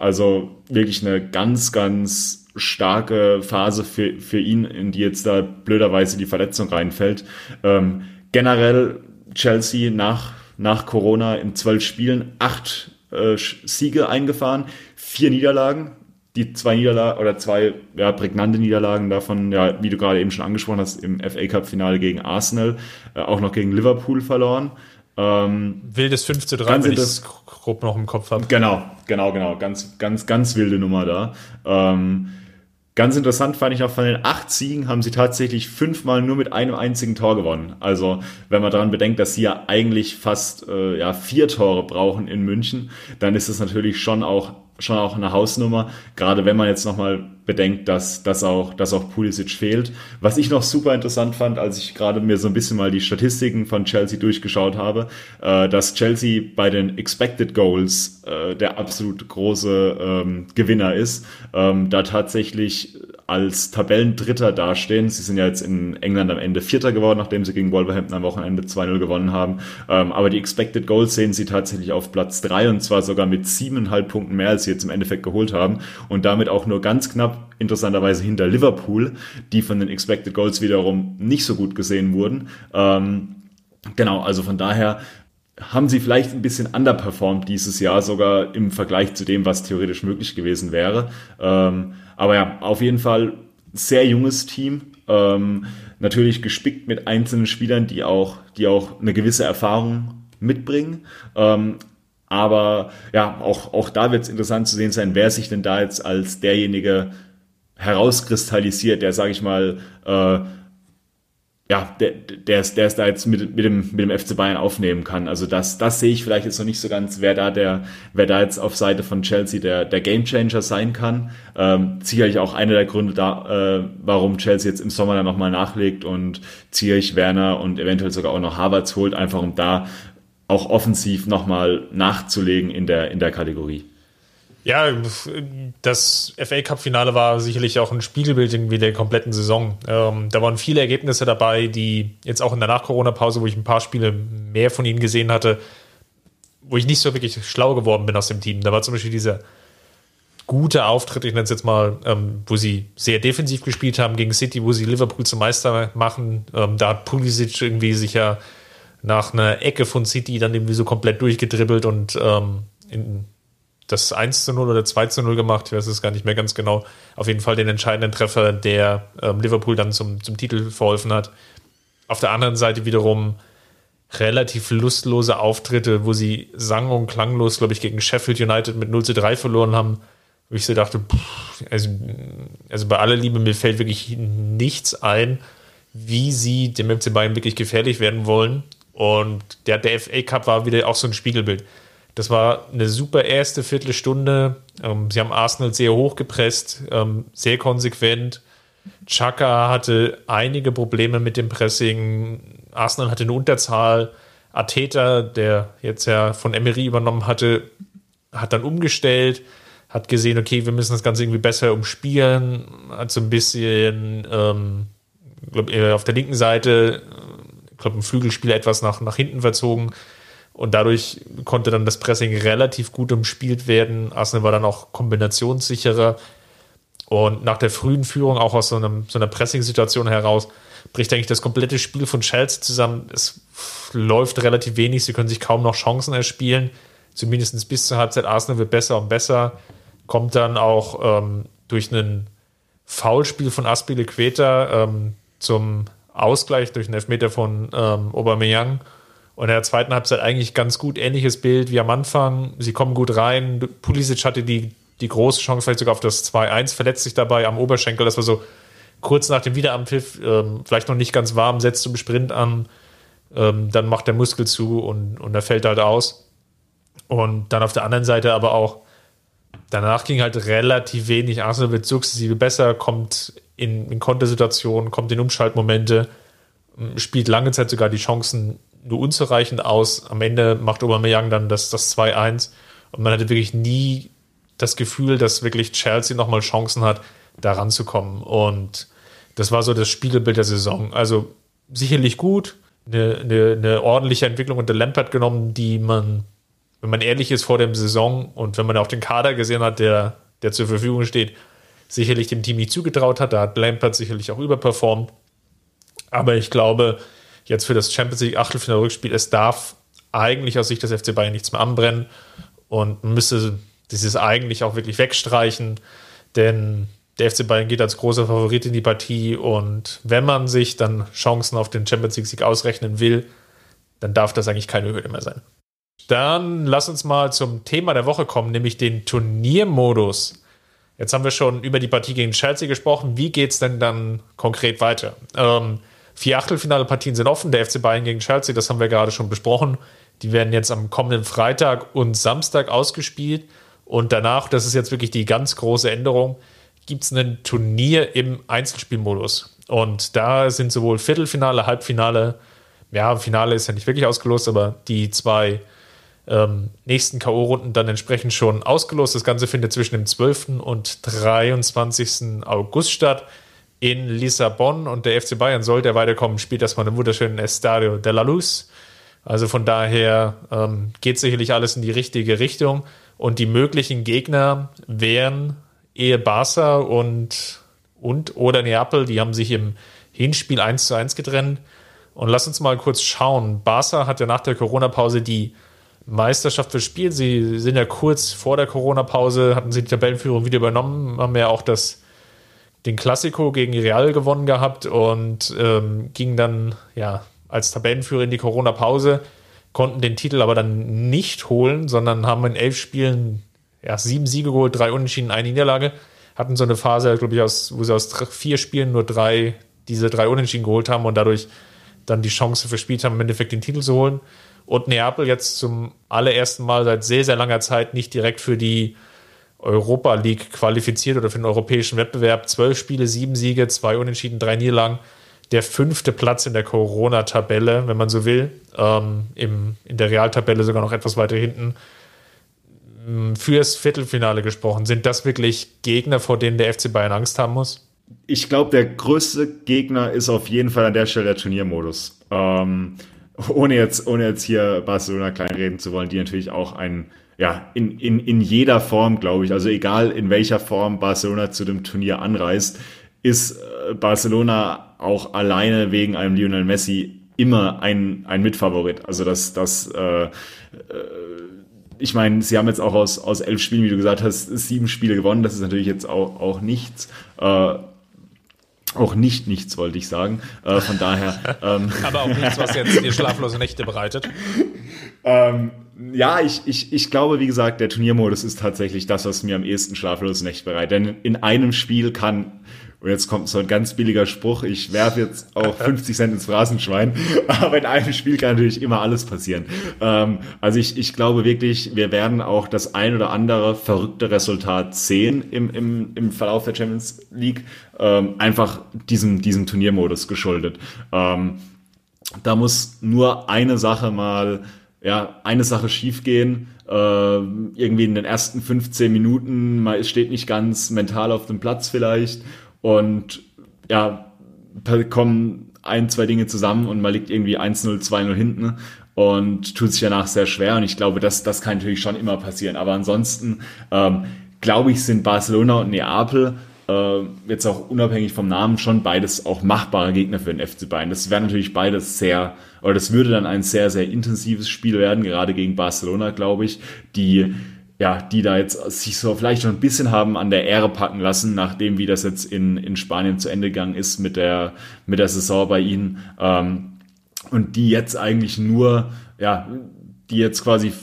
Also wirklich eine ganz, ganz starke Phase für, für ihn, in die jetzt da blöderweise die Verletzung reinfällt. Ähm, generell Chelsea nach, nach Corona in zwölf Spielen acht äh, Siege eingefahren, vier Niederlagen. Die zwei Niederlagen oder zwei ja, prägnante Niederlagen davon, ja, wie du gerade eben schon angesprochen hast, im FA Cup Finale gegen Arsenal, äh, auch noch gegen Liverpool verloren. Ähm, Wildes 5 zu 3, wenn ich das grob noch im Kopf habe. Genau, genau, genau. Ganz, ganz, ganz wilde Nummer da. Ähm, Ganz interessant fand ich auch von den acht Siegen haben sie tatsächlich fünfmal nur mit einem einzigen Tor gewonnen. Also wenn man daran bedenkt, dass sie ja eigentlich fast äh, ja, vier Tore brauchen in München, dann ist es natürlich schon auch schon auch eine Hausnummer, gerade wenn man jetzt nochmal bedenkt, dass, dass, auch, dass auch Pulisic fehlt. Was ich noch super interessant fand, als ich gerade mir so ein bisschen mal die Statistiken von Chelsea durchgeschaut habe, äh, dass Chelsea bei den Expected Goals äh, der absolut große ähm, Gewinner ist, ähm, da tatsächlich als Tabellendritter dastehen. Sie sind ja jetzt in England am Ende Vierter geworden, nachdem sie gegen Wolverhampton am Wochenende 2-0 gewonnen haben. Ähm, aber die Expected Goals sehen sie tatsächlich auf Platz drei und zwar sogar mit siebeneinhalb Punkten mehr, als sie jetzt im Endeffekt geholt haben und damit auch nur ganz knapp interessanterweise hinter Liverpool, die von den Expected Goals wiederum nicht so gut gesehen wurden. Ähm, genau, also von daher haben sie vielleicht ein bisschen underperformed dieses Jahr, sogar im Vergleich zu dem, was theoretisch möglich gewesen wäre. Ähm, aber ja, auf jeden Fall sehr junges Team. Ähm, natürlich gespickt mit einzelnen Spielern, die auch, die auch eine gewisse Erfahrung mitbringen. Ähm, aber ja, auch, auch da wird es interessant zu sehen sein, wer sich denn da jetzt als derjenige herauskristallisiert, der, sage ich mal, äh, ja, der, der, ist, der ist da jetzt mit, mit, dem, mit dem FC Bayern aufnehmen kann. Also das, das sehe ich vielleicht jetzt noch nicht so ganz, wer da der, wer da jetzt auf Seite von Chelsea der, der Gamechanger sein kann. Ähm, sicherlich auch einer der Gründe da, äh, warum Chelsea jetzt im Sommer dann nochmal nachlegt und Zierich, Werner und eventuell sogar auch noch Havertz holt, einfach um da auch offensiv nochmal nachzulegen in der, in der Kategorie. Ja, das FA Cup-Finale war sicherlich auch ein Spiegelbild irgendwie der kompletten Saison. Ähm, da waren viele Ergebnisse dabei, die jetzt auch in der Nach-Corona-Pause, wo ich ein paar Spiele mehr von ihnen gesehen hatte, wo ich nicht so wirklich schlau geworden bin aus dem Team. Da war zum Beispiel dieser gute Auftritt, ich nenne es jetzt mal, ähm, wo sie sehr defensiv gespielt haben gegen City, wo sie Liverpool zum Meister machen. Ähm, da hat Pulisic irgendwie sich ja nach einer Ecke von City dann irgendwie so komplett durchgedribbelt und ähm, in das 1 zu 0 oder 2 zu 0 gemacht, ich weiß es gar nicht mehr ganz genau. Auf jeden Fall den entscheidenden Treffer, der ähm, Liverpool dann zum, zum Titel verholfen hat. Auf der anderen Seite wiederum relativ lustlose Auftritte, wo sie sang- und klanglos, glaube ich, gegen Sheffield United mit 0 zu 3 verloren haben. Wo ich so dachte, pff, also, also bei aller Liebe, mir fällt wirklich nichts ein, wie sie dem MC Bayern wirklich gefährlich werden wollen. Und der, der FA Cup war wieder auch so ein Spiegelbild. Das war eine super erste Viertelstunde. Ähm, sie haben Arsenal sehr hoch gepresst, ähm, sehr konsequent. Chaka hatte einige Probleme mit dem Pressing. Arsenal hatte eine Unterzahl. Ateta, der jetzt ja von Emery übernommen hatte, hat dann umgestellt, hat gesehen, okay, wir müssen das Ganze irgendwie besser umspielen, hat so ein bisschen, ähm, glaub, auf der linken Seite, ich glaube, ein Flügelspieler etwas nach, nach hinten verzogen, und dadurch konnte dann das Pressing relativ gut umspielt werden. Arsenal war dann auch kombinationssicherer. Und nach der frühen Führung, auch aus so, einem, so einer Pressing-Situation heraus, bricht eigentlich das komplette Spiel von Chelsea zusammen. Es läuft relativ wenig, sie können sich kaum noch Chancen erspielen. Zumindest bis zur Halbzeit. Arsenal wird besser und besser. Kommt dann auch ähm, durch ein Foulspiel von Aspilicueta ähm, zum Ausgleich durch einen Elfmeter von ähm, Aubameyang. Und in der zweiten Halbzeit eigentlich ganz gut, ähnliches Bild wie am Anfang. Sie kommen gut rein. Pulisic hatte die, die große Chance, vielleicht sogar auf das 2-1, verletzt sich dabei am Oberschenkel. Das war so kurz nach dem Wiederanpfiff, ähm, vielleicht noch nicht ganz warm, setzt zum Sprint an. Ähm, dann macht der Muskel zu und, und er fällt halt aus. Und dann auf der anderen Seite aber auch, danach ging halt relativ wenig. Arsenal wird sukzessive besser, kommt in, in Kontersituationen, kommt in Umschaltmomente, spielt lange Zeit sogar die Chancen nur unzureichend aus. Am Ende macht Aubameyang dann das, das 2-1 und man hatte wirklich nie das Gefühl, dass wirklich Chelsea nochmal Chancen hat, da ranzukommen. Und das war so das Spiegelbild der Saison. Also sicherlich gut, eine, eine, eine ordentliche Entwicklung unter Lampard genommen, die man wenn man ehrlich ist vor der Saison und wenn man auch den Kader gesehen hat, der, der zur Verfügung steht, sicherlich dem Team nicht zugetraut hat. Da hat Lampert sicherlich auch überperformt. Aber ich glaube, jetzt für das Champions League Achtelfinale-Rückspiel, es darf eigentlich aus Sicht des FC Bayern nichts mehr anbrennen und müsste dieses eigentlich auch wirklich wegstreichen, denn der FC Bayern geht als großer Favorit in die Partie und wenn man sich dann Chancen auf den Champions League Sieg ausrechnen will, dann darf das eigentlich keine Hürde mehr sein. Dann lass uns mal zum Thema der Woche kommen, nämlich den Turniermodus. Jetzt haben wir schon über die Partie gegen Chelsea gesprochen. Wie geht es denn dann konkret weiter? Ähm, vier Achtelfinale-Partien sind offen. Der FC Bayern gegen Chelsea, das haben wir gerade schon besprochen. Die werden jetzt am kommenden Freitag und Samstag ausgespielt. Und danach, das ist jetzt wirklich die ganz große Änderung, gibt es ein Turnier im Einzelspielmodus. Und da sind sowohl Viertelfinale, Halbfinale, ja, Finale ist ja nicht wirklich ausgelost, aber die zwei ähm, nächsten K.O.-Runden dann entsprechend schon ausgelost. Das Ganze findet zwischen dem 12. und 23. August statt in Lissabon und der FC Bayern sollte er weiterkommen, spielt erstmal im wunderschönen Estadio de la Luz. Also von daher ähm, geht sicherlich alles in die richtige Richtung und die möglichen Gegner wären ehe Barca und, und oder Neapel, die haben sich im Hinspiel 1 zu 1 getrennt. Und lass uns mal kurz schauen. Barca hat ja nach der Corona-Pause die Meisterschaft verspielt. Sie sind ja kurz vor der Corona-Pause, hatten sie die Tabellenführung wieder übernommen, haben ja auch das, den Classico gegen Real gewonnen gehabt und ähm, gingen dann ja als Tabellenführer in die Corona-Pause, konnten den Titel aber dann nicht holen, sondern haben in elf Spielen ja, sieben Siege geholt, drei Unentschieden, eine Niederlage. Hatten so eine Phase, glaube ich, aus, wo sie aus vier Spielen nur drei, diese drei Unentschieden geholt haben und dadurch dann die Chance verspielt haben, im Endeffekt den Titel zu holen und Neapel jetzt zum allerersten Mal seit sehr, sehr langer Zeit nicht direkt für die Europa League qualifiziert oder für den europäischen Wettbewerb. Zwölf Spiele, sieben Siege, zwei Unentschieden, drei Niederlagen. Der fünfte Platz in der Corona-Tabelle, wenn man so will. Ähm, im, in der Realtabelle sogar noch etwas weiter hinten. Mm, fürs Viertelfinale gesprochen, sind das wirklich Gegner, vor denen der FC Bayern Angst haben muss? Ich glaube, der größte Gegner ist auf jeden Fall an der Stelle der Turniermodus. Ähm, ohne jetzt, ohne jetzt hier Barcelona kleinreden zu wollen, die natürlich auch ein, ja, in, in, in jeder Form, glaube ich, also egal in welcher Form Barcelona zu dem Turnier anreist, ist äh, Barcelona auch alleine wegen einem Lionel Messi immer ein, ein Mitfavorit. Also das, das, äh, äh, ich meine, sie haben jetzt auch aus, aus elf Spielen, wie du gesagt hast, sieben Spiele gewonnen. Das ist natürlich jetzt auch, auch nichts. Äh, auch nicht nichts, wollte ich sagen. Äh, von daher. Ähm, Aber auch nichts, was jetzt dir schlaflose Nächte bereitet. ähm, ja, ich, ich, ich glaube, wie gesagt, der Turniermodus ist tatsächlich das, was mir am ehesten schlaflose Nächte bereitet. Denn in einem Spiel kann und jetzt kommt so ein ganz billiger Spruch, ich werfe jetzt auch 50 Cent ins Phrasenschwein, aber in einem Spiel kann natürlich immer alles passieren. Ähm, also ich, ich glaube wirklich, wir werden auch das ein oder andere verrückte Resultat sehen im, im, im Verlauf der Champions League, ähm, einfach diesem, diesem Turniermodus geschuldet. Ähm, da muss nur eine Sache mal, ja, eine Sache schiefgehen, äh, irgendwie in den ersten 15 Minuten, man steht nicht ganz mental auf dem Platz vielleicht und ja, kommen ein, zwei Dinge zusammen und man liegt irgendwie 1-0, 2-0 hinten und tut sich danach sehr schwer. Und ich glaube, das, das kann natürlich schon immer passieren. Aber ansonsten, ähm, glaube ich, sind Barcelona und Neapel äh, jetzt auch unabhängig vom Namen schon beides auch machbare Gegner für den FC Bayern. Das wäre natürlich beides sehr, oder das würde dann ein sehr, sehr intensives Spiel werden, gerade gegen Barcelona, glaube ich, die ja, die da jetzt sich so vielleicht schon ein bisschen haben an der Ehre packen lassen, nachdem wie das jetzt in, in Spanien zu Ende gegangen ist mit der, mit der Saison bei ihnen. Ähm, und die jetzt eigentlich nur, ja, die jetzt quasi,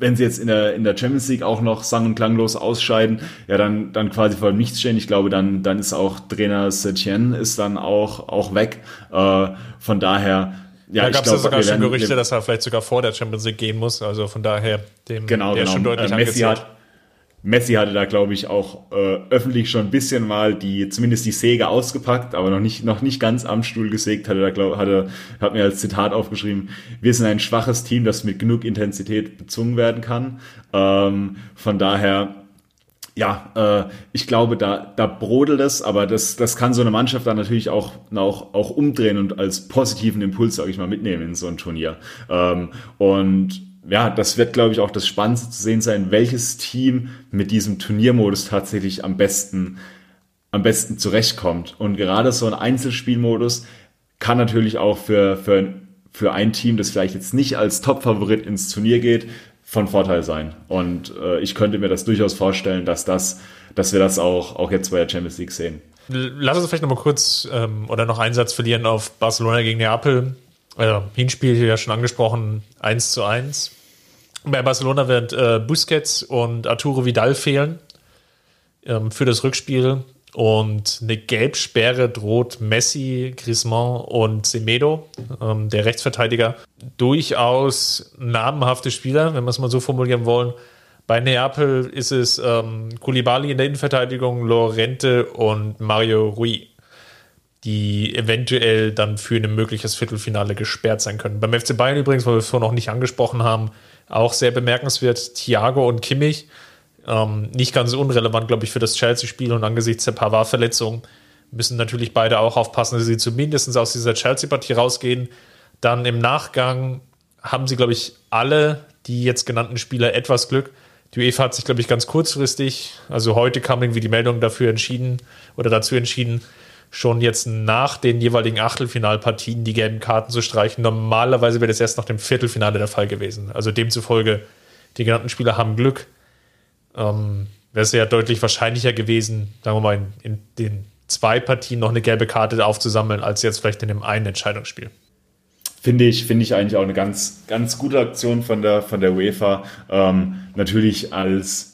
wenn sie jetzt in der, in der Champions League auch noch sang- und klanglos ausscheiden, ja, dann, dann quasi vor Nichts stehen. Ich glaube, dann, dann ist auch Trainer Setien ist dann auch, auch weg. Äh, von daher, ja, da gab es ja sogar schon Gerüchte, dass er vielleicht sogar vor der Champions League gehen muss. Also von daher, dem genau, der genau. schon deutlich äh, Messi hat, Messi hatte da, glaube ich, auch äh, öffentlich schon ein bisschen mal die, zumindest die Säge ausgepackt, aber noch nicht, noch nicht ganz am Stuhl gesägt, hatte da, glaub, hatte, hat mir als Zitat aufgeschrieben, wir sind ein schwaches Team, das mit genug Intensität bezwungen werden kann. Ähm, von daher, ja, äh, ich glaube, da, da brodelt es, aber das, das kann so eine Mannschaft dann natürlich auch, auch, auch umdrehen und als positiven Impuls, sage ich mal, mitnehmen in so ein Turnier. Ähm, und ja, das wird, glaube ich, auch das Spannendste zu sehen sein, welches Team mit diesem Turniermodus tatsächlich am besten, am besten zurechtkommt. Und gerade so ein Einzelspielmodus kann natürlich auch für, für, für ein Team, das vielleicht jetzt nicht als Top-Favorit ins Turnier geht, von Vorteil sein. Und äh, ich könnte mir das durchaus vorstellen, dass das, dass wir das auch, auch jetzt bei der Champions League sehen. Lass uns vielleicht noch mal kurz ähm, oder noch einen Satz verlieren auf Barcelona gegen Neapel. Äh, Hinspiel ja schon angesprochen, 1 zu 1. Bei Barcelona wird äh, Busquets und Arturo Vidal fehlen ähm, für das Rückspiel. Und eine Gelbsperre droht Messi, Griezmann und Semedo, ähm, der Rechtsverteidiger. Durchaus namenhafte Spieler, wenn wir es mal so formulieren wollen. Bei Neapel ist es ähm, Koulibaly in der Innenverteidigung, Lorente und Mario Rui, die eventuell dann für ein mögliches Viertelfinale gesperrt sein können. Beim FC Bayern übrigens, weil wir es vorhin noch nicht angesprochen haben, auch sehr bemerkenswert, Thiago und Kimmich ähm, nicht ganz unrelevant, glaube ich, für das Chelsea-Spiel und angesichts der Pavard-Verletzung müssen natürlich beide auch aufpassen, dass sie zumindest aus dieser Chelsea-Partie rausgehen. Dann im Nachgang haben sie, glaube ich, alle die jetzt genannten Spieler etwas Glück. Die UEFA hat sich, glaube ich, ganz kurzfristig, also heute kam irgendwie die Meldung dafür entschieden oder dazu entschieden, schon jetzt nach den jeweiligen Achtelfinalpartien die gelben Karten zu streichen. Normalerweise wäre das erst nach dem Viertelfinale der Fall gewesen. Also demzufolge, die genannten Spieler haben Glück ähm, wäre es ja deutlich wahrscheinlicher gewesen, sagen wir mal, in, in, den zwei Partien noch eine gelbe Karte aufzusammeln, als jetzt vielleicht in dem einen Entscheidungsspiel. Finde ich, finde ich eigentlich auch eine ganz, ganz gute Aktion von der, von der UEFA. Ähm, natürlich als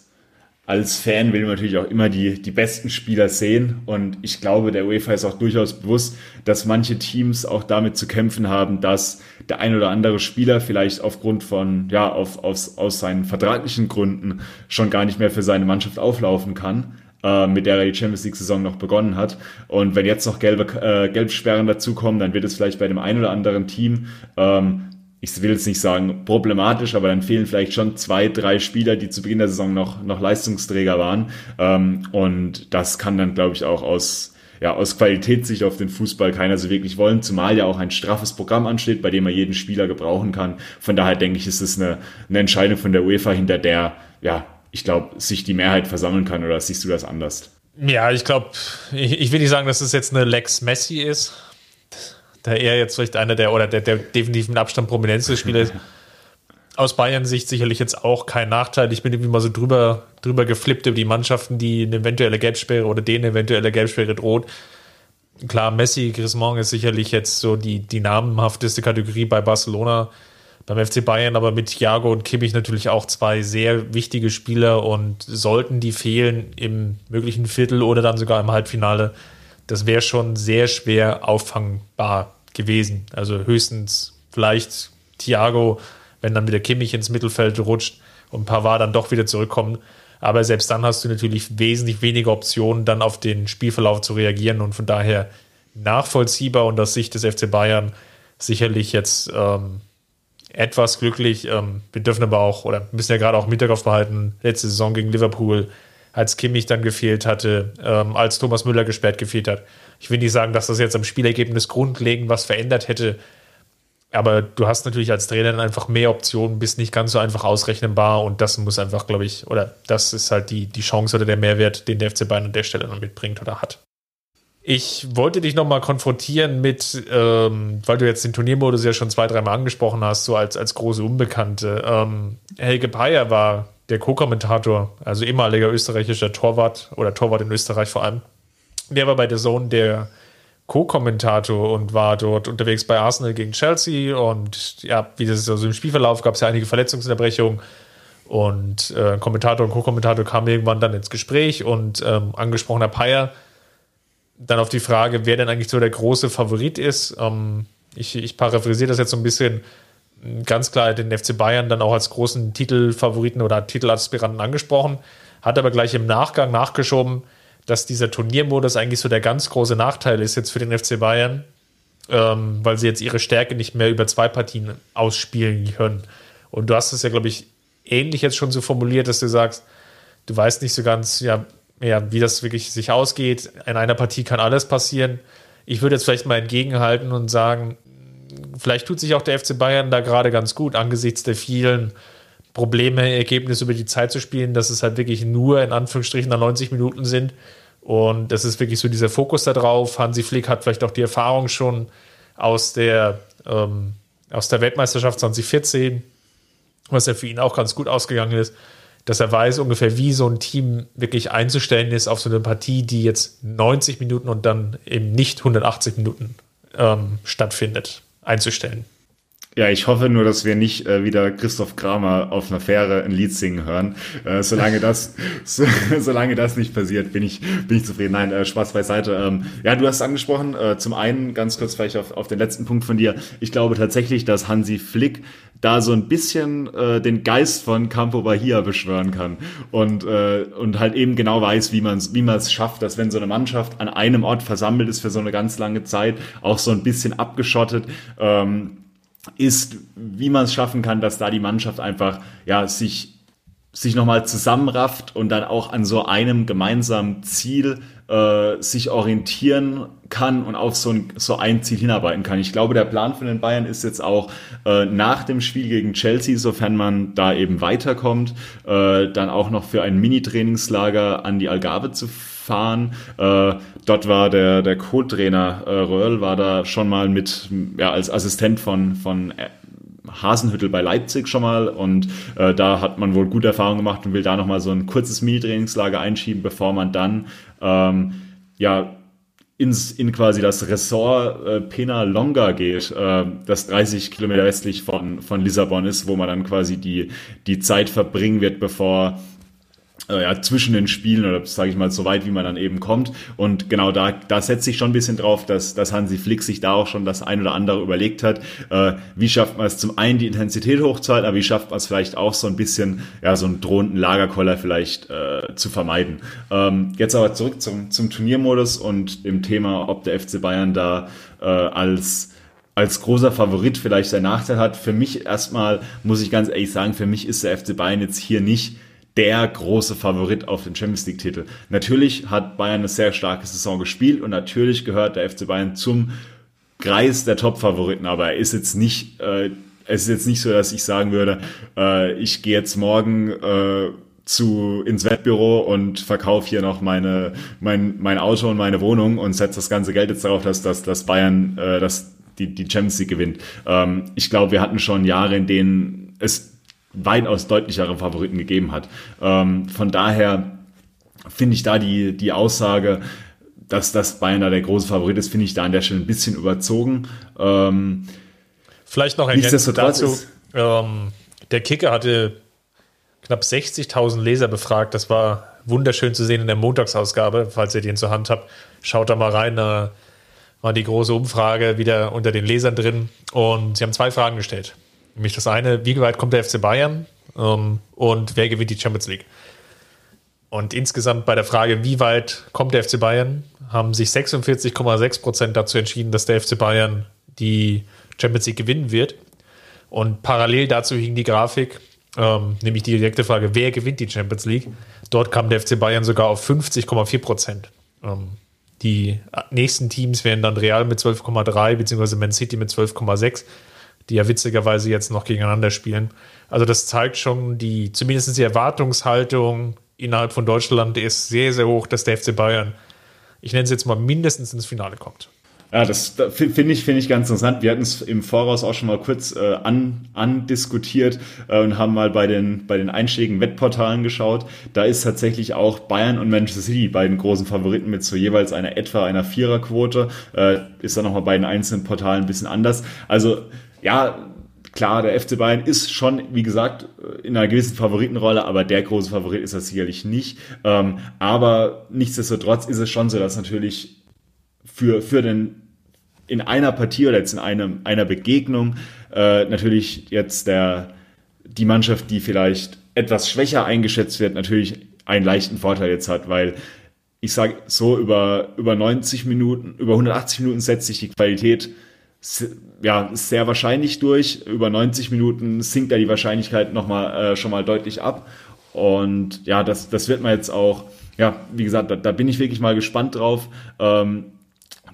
als Fan will man natürlich auch immer die, die besten Spieler sehen. Und ich glaube, der UEFA ist auch durchaus bewusst, dass manche Teams auch damit zu kämpfen haben, dass der ein oder andere Spieler vielleicht aufgrund von, ja, auf, aus, aus seinen vertraglichen Gründen schon gar nicht mehr für seine Mannschaft auflaufen kann äh, mit der er die Champions League-Saison noch begonnen hat. Und wenn jetzt noch gelbe äh, Gelbsperren dazukommen, dann wird es vielleicht bei dem einen oder anderen Team ähm, ich will jetzt nicht sagen problematisch, aber dann fehlen vielleicht schon zwei, drei Spieler, die zu Beginn der Saison noch, noch Leistungsträger waren. Ähm, und das kann dann, glaube ich, auch aus, ja, aus Qualitätssicht auf den Fußball keiner so wirklich wollen, zumal ja auch ein straffes Programm ansteht, bei dem man jeden Spieler gebrauchen kann. Von daher denke ich, ist es eine, eine Entscheidung von der UEFA, hinter der, ja, ich glaube, sich die Mehrheit versammeln kann, oder siehst du das anders? Ja, ich glaube, ich, ich will nicht sagen, dass es jetzt eine Lex Messi ist, da er jetzt vielleicht einer der oder der, der definitiv mit Abstand prominenteste Spieler ist. Aus Bayern-Sicht sicherlich jetzt auch kein Nachteil. Ich bin irgendwie mal so drüber, drüber geflippt über die Mannschaften, die eine eventuelle Gelbsperre oder denen eventuelle Gelbsperre droht. Klar, Messi, Griezmann ist sicherlich jetzt so die, die namenhafteste Kategorie bei Barcelona, beim FC Bayern, aber mit Thiago und Kimmich natürlich auch zwei sehr wichtige Spieler und sollten die fehlen im möglichen Viertel oder dann sogar im Halbfinale, das wäre schon sehr schwer auffangbar gewesen. Also höchstens vielleicht Thiago, wenn dann wieder Kimmich ins Mittelfeld rutscht und Pavard dann doch wieder zurückkommen. Aber selbst dann hast du natürlich wesentlich weniger Optionen, dann auf den Spielverlauf zu reagieren und von daher nachvollziehbar und aus Sicht des FC Bayern sicherlich jetzt ähm, etwas glücklich. Ähm, wir dürfen aber auch, oder müssen ja gerade auch im Hinterkopf behalten, letzte Saison gegen Liverpool, als Kimmich dann gefehlt hatte, ähm, als Thomas Müller gesperrt gefehlt hat, ich will nicht sagen, dass das jetzt am Spielergebnis grundlegend was verändert hätte, aber du hast natürlich als Trainer dann einfach mehr Optionen, bist nicht ganz so einfach ausrechnenbar und das muss einfach, glaube ich, oder das ist halt die, die Chance oder der Mehrwert, den der FC Bayern an der Stelle dann mitbringt oder hat. Ich wollte dich nochmal konfrontieren mit, ähm, weil du jetzt den Turniermodus ja schon zwei, dreimal angesprochen hast, so als, als große Unbekannte. Ähm, Helge Bayer war der Co-Kommentator, also ehemaliger österreichischer Torwart oder Torwart in Österreich vor allem der war bei der Zone der Co-Kommentator und war dort unterwegs bei Arsenal gegen Chelsea und ja, wie das ist also im Spielverlauf gab es ja einige Verletzungsunterbrechungen und äh, Kommentator und Co-Kommentator kamen irgendwann dann ins Gespräch und ähm, angesprochener Payer dann auf die Frage, wer denn eigentlich so der große Favorit ist. Ähm, ich, ich paraphrasiere das jetzt so ein bisschen. Ganz klar den FC Bayern dann auch als großen Titelfavoriten oder Titelaspiranten angesprochen, hat aber gleich im Nachgang nachgeschoben, dass dieser Turniermodus eigentlich so der ganz große Nachteil ist jetzt für den FC Bayern, ähm, weil sie jetzt ihre Stärke nicht mehr über zwei Partien ausspielen können. Und du hast es ja, glaube ich, ähnlich jetzt schon so formuliert, dass du sagst, du weißt nicht so ganz, ja, ja, wie das wirklich sich ausgeht. In einer Partie kann alles passieren. Ich würde jetzt vielleicht mal entgegenhalten und sagen, vielleicht tut sich auch der FC Bayern da gerade ganz gut angesichts der vielen Probleme, Ergebnisse über die Zeit zu spielen, dass es halt wirklich nur in Anführungsstrichen nach 90 Minuten sind. Und das ist wirklich so dieser Fokus da drauf. Hansi Flick hat vielleicht auch die Erfahrung schon aus der, ähm, aus der Weltmeisterschaft 2014, was ja für ihn auch ganz gut ausgegangen ist, dass er weiß ungefähr, wie so ein Team wirklich einzustellen ist auf so eine Partie, die jetzt 90 Minuten und dann eben nicht 180 Minuten ähm, stattfindet, einzustellen. Ja, ich hoffe nur, dass wir nicht äh, wieder Christoph Kramer auf einer Fähre ein Lied singen hören. Äh, solange das, so, solange das nicht passiert, bin ich, bin ich zufrieden. Nein, äh, Spaß beiseite. Ähm, ja, du hast angesprochen, äh, zum einen ganz kurz vielleicht auf, auf den letzten Punkt von dir. Ich glaube tatsächlich, dass Hansi Flick da so ein bisschen äh, den Geist von Campo Bahia beschwören kann und äh, und halt eben genau weiß, wie man es wie man es schafft, dass wenn so eine Mannschaft an einem Ort versammelt ist für so eine ganz lange Zeit, auch so ein bisschen abgeschottet. Ähm, ist, wie man es schaffen kann, dass da die Mannschaft einfach ja sich sich nochmal zusammenrafft und dann auch an so einem gemeinsamen Ziel äh, sich orientieren kann und auf so ein, so ein Ziel hinarbeiten kann. Ich glaube, der Plan von den Bayern ist jetzt auch äh, nach dem Spiel gegen Chelsea, sofern man da eben weiterkommt, äh, dann auch noch für ein Mini-Trainingslager an die Algarve zu fahren. Äh, dort war der, der Co-Trainer äh, Röhrl, war da schon mal mit, ja, als Assistent von, von äh, Hasenhüttel bei Leipzig schon mal. Und äh, da hat man wohl gute Erfahrungen gemacht und will da nochmal so ein kurzes Mini-Trainingslager einschieben, bevor man dann ähm, ja ins, in quasi das Ressort äh, Pena Longa geht, äh, das 30 Kilometer westlich von, von Lissabon ist, wo man dann quasi die, die Zeit verbringen wird, bevor ja, zwischen den Spielen oder sage ich mal so weit, wie man dann eben kommt. Und genau da, da setze ich schon ein bisschen drauf, dass, dass Hansi Flick sich da auch schon das ein oder andere überlegt hat. Äh, wie schafft man es zum einen die Intensität hochzuhalten, aber wie schafft man es vielleicht auch so ein bisschen, ja, so einen drohenden Lagerkoller vielleicht äh, zu vermeiden. Ähm, jetzt aber zurück zum, zum Turniermodus und dem Thema, ob der FC Bayern da äh, als als großer Favorit vielleicht seinen Nachteil hat. Für mich erstmal, muss ich ganz ehrlich sagen, für mich ist der FC Bayern jetzt hier nicht der große Favorit auf den Champions League Titel. Natürlich hat Bayern eine sehr starke Saison gespielt und natürlich gehört der FC Bayern zum Kreis der Top-Favoriten, aber er ist jetzt nicht, äh, es ist jetzt nicht so, dass ich sagen würde, äh, ich gehe jetzt morgen äh, zu ins Wettbüro und verkaufe hier noch meine mein mein Auto und meine Wohnung und setze das ganze Geld jetzt darauf, dass dass, dass Bayern äh, dass die die Champions League gewinnt. Ähm, ich glaube, wir hatten schon Jahre, in denen es weitaus deutlichere Favoriten gegeben hat. Ähm, von daher finde ich da die, die Aussage, dass das Bayern da der große Favorit ist, finde ich da an der Stelle ein bisschen überzogen. Ähm, Vielleicht noch ergänzend dazu. Ähm, der Kicker hatte knapp 60.000 Leser befragt. Das war wunderschön zu sehen in der Montagsausgabe. Falls ihr den zur Hand habt, schaut da mal rein. Da war die große Umfrage wieder unter den Lesern drin. Und sie haben zwei Fragen gestellt. Nämlich das eine, wie weit kommt der FC Bayern ähm, und wer gewinnt die Champions League? Und insgesamt bei der Frage, wie weit kommt der FC Bayern, haben sich 46,6 Prozent dazu entschieden, dass der FC Bayern die Champions League gewinnen wird. Und parallel dazu hing die Grafik, ähm, nämlich die direkte Frage, wer gewinnt die Champions League? Dort kam der FC Bayern sogar auf 50,4 Prozent. Ähm, die nächsten Teams wären dann Real mit 12,3 beziehungsweise Man City mit 12,6 die ja witzigerweise jetzt noch gegeneinander spielen. Also das zeigt schon die, zumindest die Erwartungshaltung innerhalb von Deutschland ist sehr, sehr hoch, dass der FC Bayern, ich nenne es jetzt mal, mindestens ins Finale kommt. Ja, das, finde ich, finde ich ganz interessant. Wir hatten es im Voraus auch schon mal kurz äh, an, andiskutiert äh, und haben mal bei den, bei den einschlägigen Wettportalen geschaut. Da ist tatsächlich auch Bayern und Manchester City bei den großen Favoriten mit so jeweils einer etwa einer Viererquote. Äh, ist dann nochmal bei den einzelnen Portalen ein bisschen anders. Also ja, klar, der FC Bayern ist schon, wie gesagt, in einer gewissen Favoritenrolle, aber der große Favorit ist er sicherlich nicht. Ähm, aber nichtsdestotrotz ist es schon so, dass natürlich für, für den in einer Partie oder jetzt in einem, einer Begegnung äh, natürlich jetzt der, die Mannschaft, die vielleicht etwas schwächer eingeschätzt wird, natürlich einen leichten Vorteil jetzt hat, weil ich sage so, über, über 90 Minuten, über 180 Minuten setzt sich die Qualität ja, sehr wahrscheinlich durch. Über 90 Minuten sinkt da die Wahrscheinlichkeit noch mal, äh, schon mal deutlich ab. Und ja, das, das wird man jetzt auch, ja, wie gesagt, da, da bin ich wirklich mal gespannt drauf. Ähm,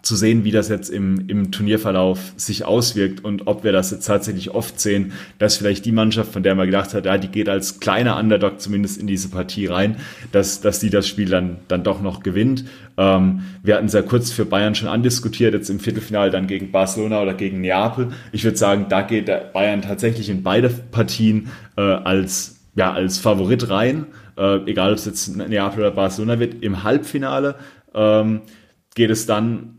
zu sehen, wie das jetzt im, im Turnierverlauf sich auswirkt und ob wir das jetzt tatsächlich oft sehen, dass vielleicht die Mannschaft, von der man gedacht hat, ja, die geht als kleiner Underdog zumindest in diese Partie rein, dass, dass die das Spiel dann, dann doch noch gewinnt. Ähm, wir hatten sehr kurz für Bayern schon andiskutiert, jetzt im Viertelfinale dann gegen Barcelona oder gegen Neapel. Ich würde sagen, da geht Bayern tatsächlich in beide Partien äh, als, ja, als Favorit rein. Äh, egal ob es jetzt Neapel oder Barcelona wird. Im Halbfinale ähm, geht es dann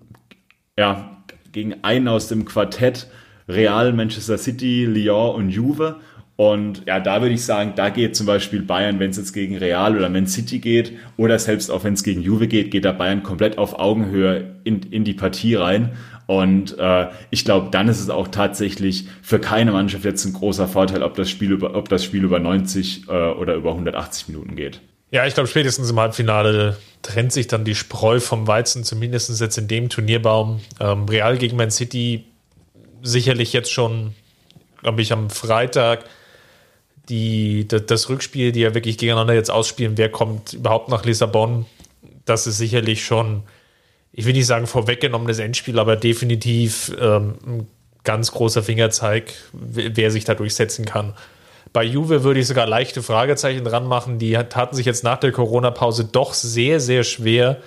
ja, gegen einen aus dem Quartett Real, Manchester City, Lyon und Juve. Und ja, da würde ich sagen, da geht zum Beispiel Bayern, wenn es jetzt gegen Real oder Man City geht, oder selbst auch wenn es gegen Juve geht, geht da Bayern komplett auf Augenhöhe in, in die Partie rein. Und äh, ich glaube, dann ist es auch tatsächlich für keine Mannschaft jetzt ein großer Vorteil, ob das Spiel über, ob das Spiel über 90 äh, oder über 180 Minuten geht. Ja, ich glaube, spätestens im Halbfinale trennt sich dann die Spreu vom Weizen, zumindest jetzt in dem Turnierbaum. Ähm, Real gegen Man City sicherlich jetzt schon, glaube ich, am Freitag die, das Rückspiel, die ja wirklich gegeneinander jetzt ausspielen, wer kommt überhaupt nach Lissabon, das ist sicherlich schon, ich will nicht sagen vorweggenommenes Endspiel, aber definitiv ähm, ein ganz großer Fingerzeig, wer sich da durchsetzen kann. Bei Juve würde ich sogar leichte Fragezeichen dran machen. Die taten sich jetzt nach der Corona-Pause doch sehr, sehr schwer,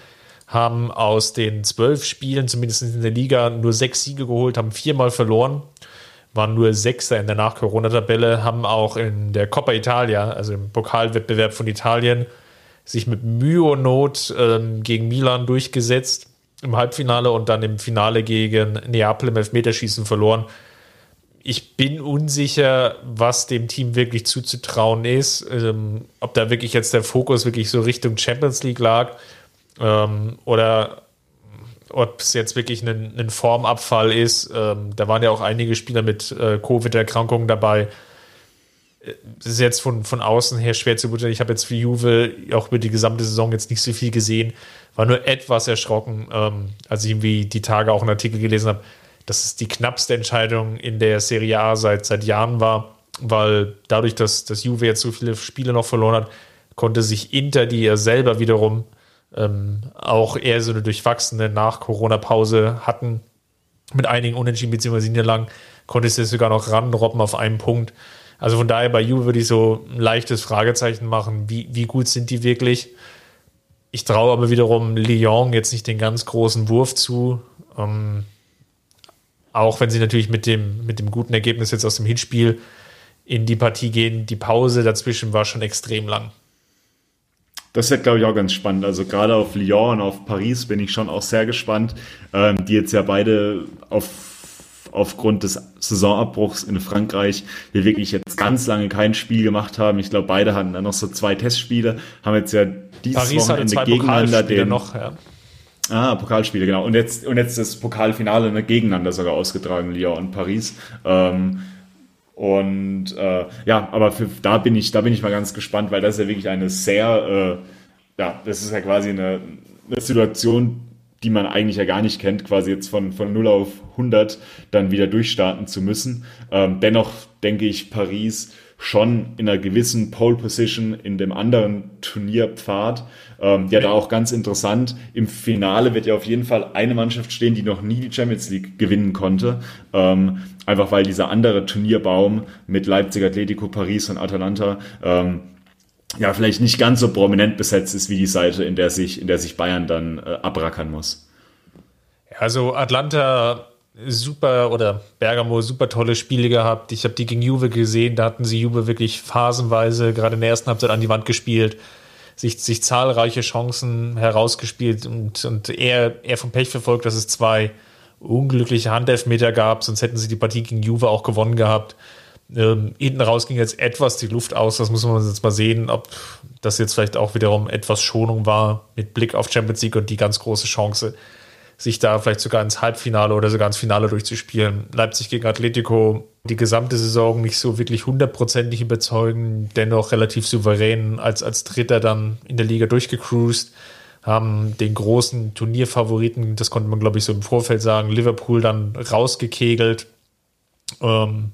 haben aus den zwölf Spielen, zumindest in der Liga, nur sechs Siege geholt, haben viermal verloren, waren nur Sechster in der Nach-Corona-Tabelle, haben auch in der Coppa Italia, also im Pokalwettbewerb von Italien, sich mit Mühe und Not ähm, gegen Milan durchgesetzt im Halbfinale und dann im Finale gegen Neapel im Elfmeterschießen verloren ich bin unsicher, was dem Team wirklich zuzutrauen ist. Ähm, ob da wirklich jetzt der Fokus wirklich so Richtung Champions League lag ähm, oder ob es jetzt wirklich ein, ein Formabfall ist. Ähm, da waren ja auch einige Spieler mit äh, Covid-Erkrankungen dabei. Das ist jetzt von, von außen her schwer zu beurteilen. Ich habe jetzt für Juve auch über die gesamte Saison jetzt nicht so viel gesehen. War nur etwas erschrocken, ähm, als ich irgendwie die Tage auch einen Artikel gelesen habe dass es die knappste Entscheidung in der Serie A seit, seit Jahren war, weil dadurch, dass, dass Juve jetzt so viele Spiele noch verloren hat, konnte sich Inter, die ja selber wiederum ähm, auch eher so eine durchwachsene Nach-Corona-Pause hatten, mit einigen Unentschieden bzw. Niederlagen, konnte jetzt sogar noch ranrobben auf einen Punkt. Also von daher bei Juve würde ich so ein leichtes Fragezeichen machen, wie, wie gut sind die wirklich? Ich traue aber wiederum Lyon jetzt nicht den ganz großen Wurf zu. Ähm, auch wenn sie natürlich mit dem, mit dem guten Ergebnis jetzt aus dem Hinspiel in die Partie gehen, die Pause dazwischen war schon extrem lang. Das wird, glaube ich, auch ganz spannend. Also gerade auf Lyon und auf Paris bin ich schon auch sehr gespannt, ähm, die jetzt ja beide auf, aufgrund des Saisonabbruchs in Frankreich hier wirklich jetzt ganz lange kein Spiel gemacht haben. Ich glaube, beide hatten dann noch so zwei Testspiele, haben jetzt ja dieses Paris Wochenende gegeneinander den, noch, ja. Ah, Pokalspiele, genau. Und jetzt, und jetzt das Pokalfinale ne, gegeneinander sogar ausgetragen, Lyon und Paris. Ähm, und äh, ja, aber für, da bin ich, da bin ich mal ganz gespannt, weil das ist ja wirklich eine sehr, äh, ja, das ist ja quasi eine, eine Situation, die man eigentlich ja gar nicht kennt, quasi jetzt von, von 0 auf 100 dann wieder durchstarten zu müssen. Ähm, dennoch denke ich, Paris schon in einer gewissen Pole Position in dem anderen Turnierpfad. Ähm, ja, da auch ganz interessant. Im Finale wird ja auf jeden Fall eine Mannschaft stehen, die noch nie die Champions League gewinnen konnte. Ähm, einfach weil dieser andere Turnierbaum mit Leipzig, Atletico, Paris und Atalanta ähm, ja vielleicht nicht ganz so prominent besetzt ist wie die Seite, in der sich, in der sich Bayern dann äh, abrackern muss. Also Atlanta super oder Bergamo super tolle Spiele gehabt. Ich habe die gegen Juve gesehen, da hatten sie Juve wirklich phasenweise, gerade in der ersten Halbzeit an die Wand gespielt, sich, sich zahlreiche Chancen herausgespielt und, und eher, eher vom Pech verfolgt, dass es zwei unglückliche Handelfmeter gab, sonst hätten sie die Partie gegen Juve auch gewonnen gehabt. Ähm, hinten raus ging jetzt etwas die Luft aus, das muss man jetzt mal sehen, ob das jetzt vielleicht auch wiederum etwas Schonung war mit Blick auf Champions League und die ganz große Chance sich da vielleicht sogar ins Halbfinale oder sogar ins Finale durchzuspielen. Leipzig gegen Atletico die gesamte Saison nicht so wirklich hundertprozentig überzeugen, dennoch relativ souverän als, als Dritter dann in der Liga durchgecruised, haben den großen Turnierfavoriten, das konnte man glaube ich so im Vorfeld sagen, Liverpool dann rausgekegelt, ähm,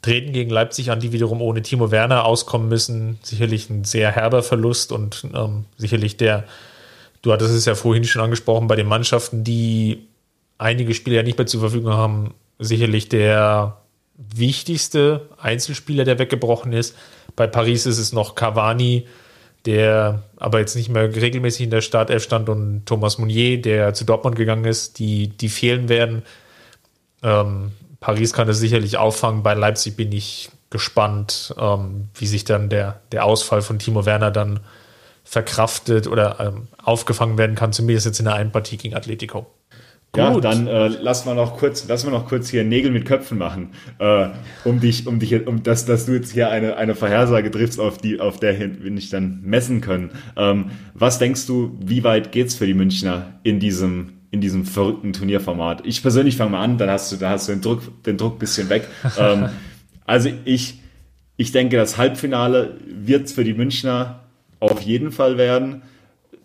treten gegen Leipzig an, die wiederum ohne Timo Werner auskommen müssen. Sicherlich ein sehr herber Verlust und ähm, sicherlich der Du hattest es ja vorhin schon angesprochen, bei den Mannschaften, die einige Spieler ja nicht mehr zur Verfügung haben, sicherlich der wichtigste Einzelspieler, der weggebrochen ist. Bei Paris ist es noch Cavani, der aber jetzt nicht mehr regelmäßig in der Startelf stand und Thomas Mounier, der zu Dortmund gegangen ist, die, die fehlen werden. Ähm, Paris kann das sicherlich auffangen. Bei Leipzig bin ich gespannt, ähm, wie sich dann der, der Ausfall von Timo Werner dann verkraftet oder ähm, aufgefangen werden kann, zumindest jetzt in der einen Partie gegen Atletico. Ja, dann äh, lass mal noch kurz, lass mal noch kurz hier Nägel mit Köpfen machen, äh, um dich, um dich, um dass, dass du jetzt hier eine eine Vorhersage triffst, auf die, auf der wir nicht dann messen können. Ähm, was denkst du, wie weit geht's für die Münchner in diesem in diesem verrückten Turnierformat? Ich persönlich fange mal an, dann hast du, da hast du den Druck, den Druck bisschen weg. ähm, also ich, ich denke, das Halbfinale wird's für die Münchner auf jeden Fall werden.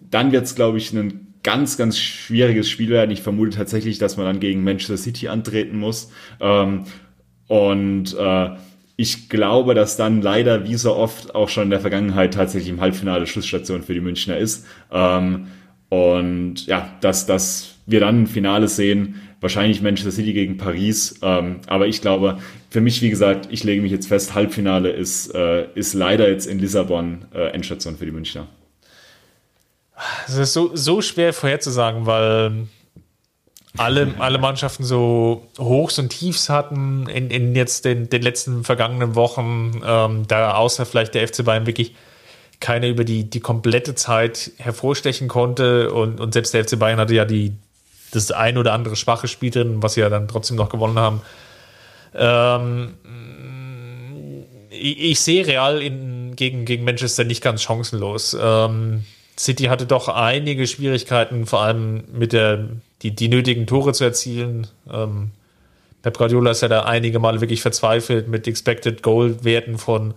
Dann wird's, glaube ich, ein ganz, ganz schwieriges Spiel werden. Ich vermute tatsächlich, dass man dann gegen Manchester City antreten muss. Ähm, und äh, ich glaube, dass dann leider wie so oft auch schon in der Vergangenheit tatsächlich im Halbfinale Schlussstation für die Münchner ist. Ähm, und ja, dass, dass wir dann ein Finale sehen, wahrscheinlich Manchester City gegen Paris. Ähm, aber ich glaube, für mich, wie gesagt, ich lege mich jetzt fest, Halbfinale ist, äh, ist leider jetzt in Lissabon äh, Endstation für die Münchner. Es ist so, so schwer vorherzusagen, weil alle, alle Mannschaften so Hochs und Tiefs hatten in, in jetzt den, den letzten vergangenen Wochen. Ähm, da außer vielleicht der FC Bayern wirklich keine über die, die komplette Zeit hervorstechen konnte. Und, und selbst der FC Bayern hatte ja die, das ein oder andere schwache Spiel drin, was sie ja dann trotzdem noch gewonnen haben. Ähm, ich, ich, sehe Real in, gegen, gegen Manchester nicht ganz chancenlos. Ähm, City hatte doch einige Schwierigkeiten, vor allem mit der, die, die nötigen Tore zu erzielen. Ähm, Pep Guardiola ist ja da einige Male wirklich verzweifelt mit Expected Goal Werten von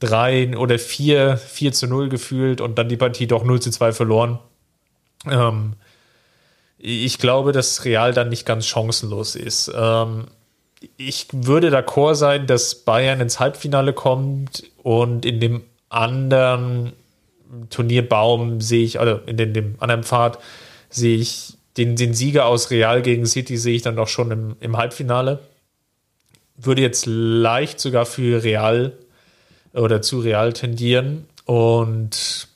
drei oder vier, vier zu null gefühlt und dann die Partie doch 0 zu 2 verloren. Ähm, ich glaube, dass Real dann nicht ganz chancenlos ist. Ähm, ich würde d'accord sein, dass Bayern ins Halbfinale kommt und in dem anderen Turnierbaum sehe ich, oder in den, dem anderen Pfad sehe ich den, den Sieger aus Real gegen City sehe ich dann doch schon im, im Halbfinale. Würde jetzt leicht sogar für Real oder zu Real tendieren und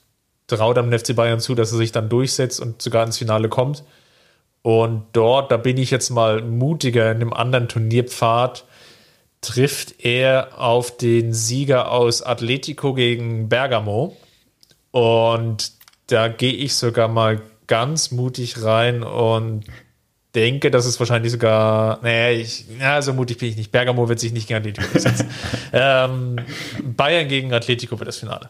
traut am FC Bayern zu, dass er sich dann durchsetzt und sogar ins Finale kommt. Und dort, da bin ich jetzt mal mutiger in einem anderen Turnierpfad, trifft er auf den Sieger aus Atletico gegen Bergamo. Und da gehe ich sogar mal ganz mutig rein und denke, dass es wahrscheinlich sogar, naja, ich, ja, so mutig bin ich nicht. Bergamo wird sich nicht gegen Atletico durchsetzen. ähm, Bayern gegen Atletico wird das Finale.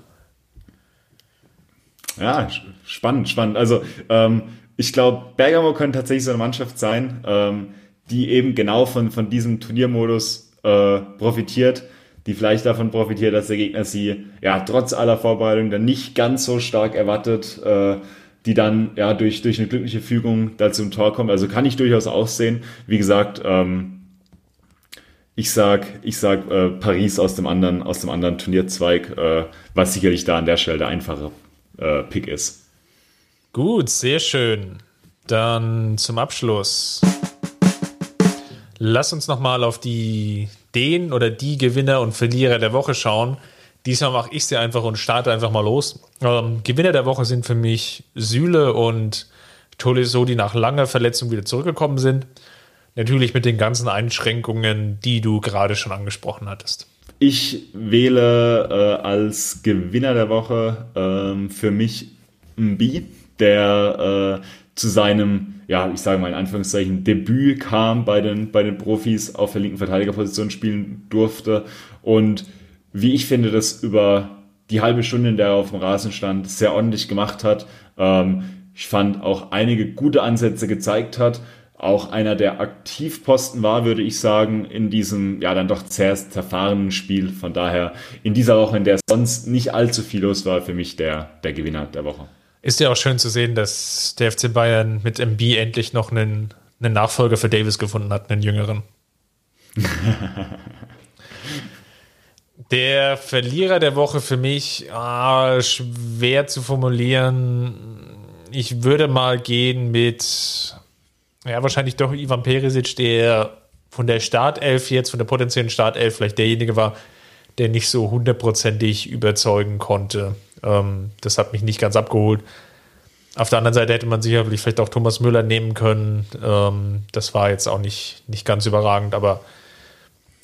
Ja, spannend, spannend. Also, ähm, ich glaube, Bergamo könnte tatsächlich so eine Mannschaft sein, ähm, die eben genau von, von diesem Turniermodus äh, profitiert die vielleicht davon profitiert, dass der Gegner sie ja trotz aller Vorbereitung dann nicht ganz so stark erwartet, äh, die dann ja durch, durch eine glückliche Fügung da zum Tor kommt. Also kann ich durchaus aussehen. Wie gesagt, ähm, ich sag, ich sag äh, Paris aus dem anderen, aus dem anderen Turnierzweig, äh, was sicherlich da an der Stelle der einfache äh, Pick ist. Gut, sehr schön. Dann zum Abschluss. Lass uns nochmal auf die den oder die Gewinner und Verlierer der Woche schauen. Diesmal mache ich sie einfach und starte einfach mal los. Ähm, Gewinner der Woche sind für mich Süle und Tolisso, die nach langer Verletzung wieder zurückgekommen sind. Natürlich mit den ganzen Einschränkungen, die du gerade schon angesprochen hattest. Ich wähle äh, als Gewinner der Woche ähm, für mich Mbi, der äh, zu seinem, ja, ich sage mal in Anführungszeichen, Debüt kam bei den, bei den Profis auf der linken Verteidigerposition spielen durfte und wie ich finde, das über die halbe Stunde, in der er auf dem Rasen stand, sehr ordentlich gemacht hat. Ähm, ich fand auch einige gute Ansätze gezeigt hat. Auch einer, der Aktivposten war, würde ich sagen, in diesem ja dann doch sehr zerfahrenen Spiel. Von daher in dieser Woche, in der sonst nicht allzu viel los war, für mich der, der Gewinner der Woche. Ist ja auch schön zu sehen, dass der FC Bayern mit MB endlich noch einen, einen Nachfolger für Davis gefunden hat, einen jüngeren. der Verlierer der Woche für mich, ah, schwer zu formulieren. Ich würde mal gehen mit ja, wahrscheinlich doch Ivan Perisic, der von der Startelf jetzt, von der potenziellen Startelf, vielleicht derjenige war, der nicht so hundertprozentig überzeugen konnte. Ähm, das hat mich nicht ganz abgeholt. Auf der anderen Seite hätte man sicherlich vielleicht auch Thomas Müller nehmen können. Ähm, das war jetzt auch nicht, nicht ganz überragend, aber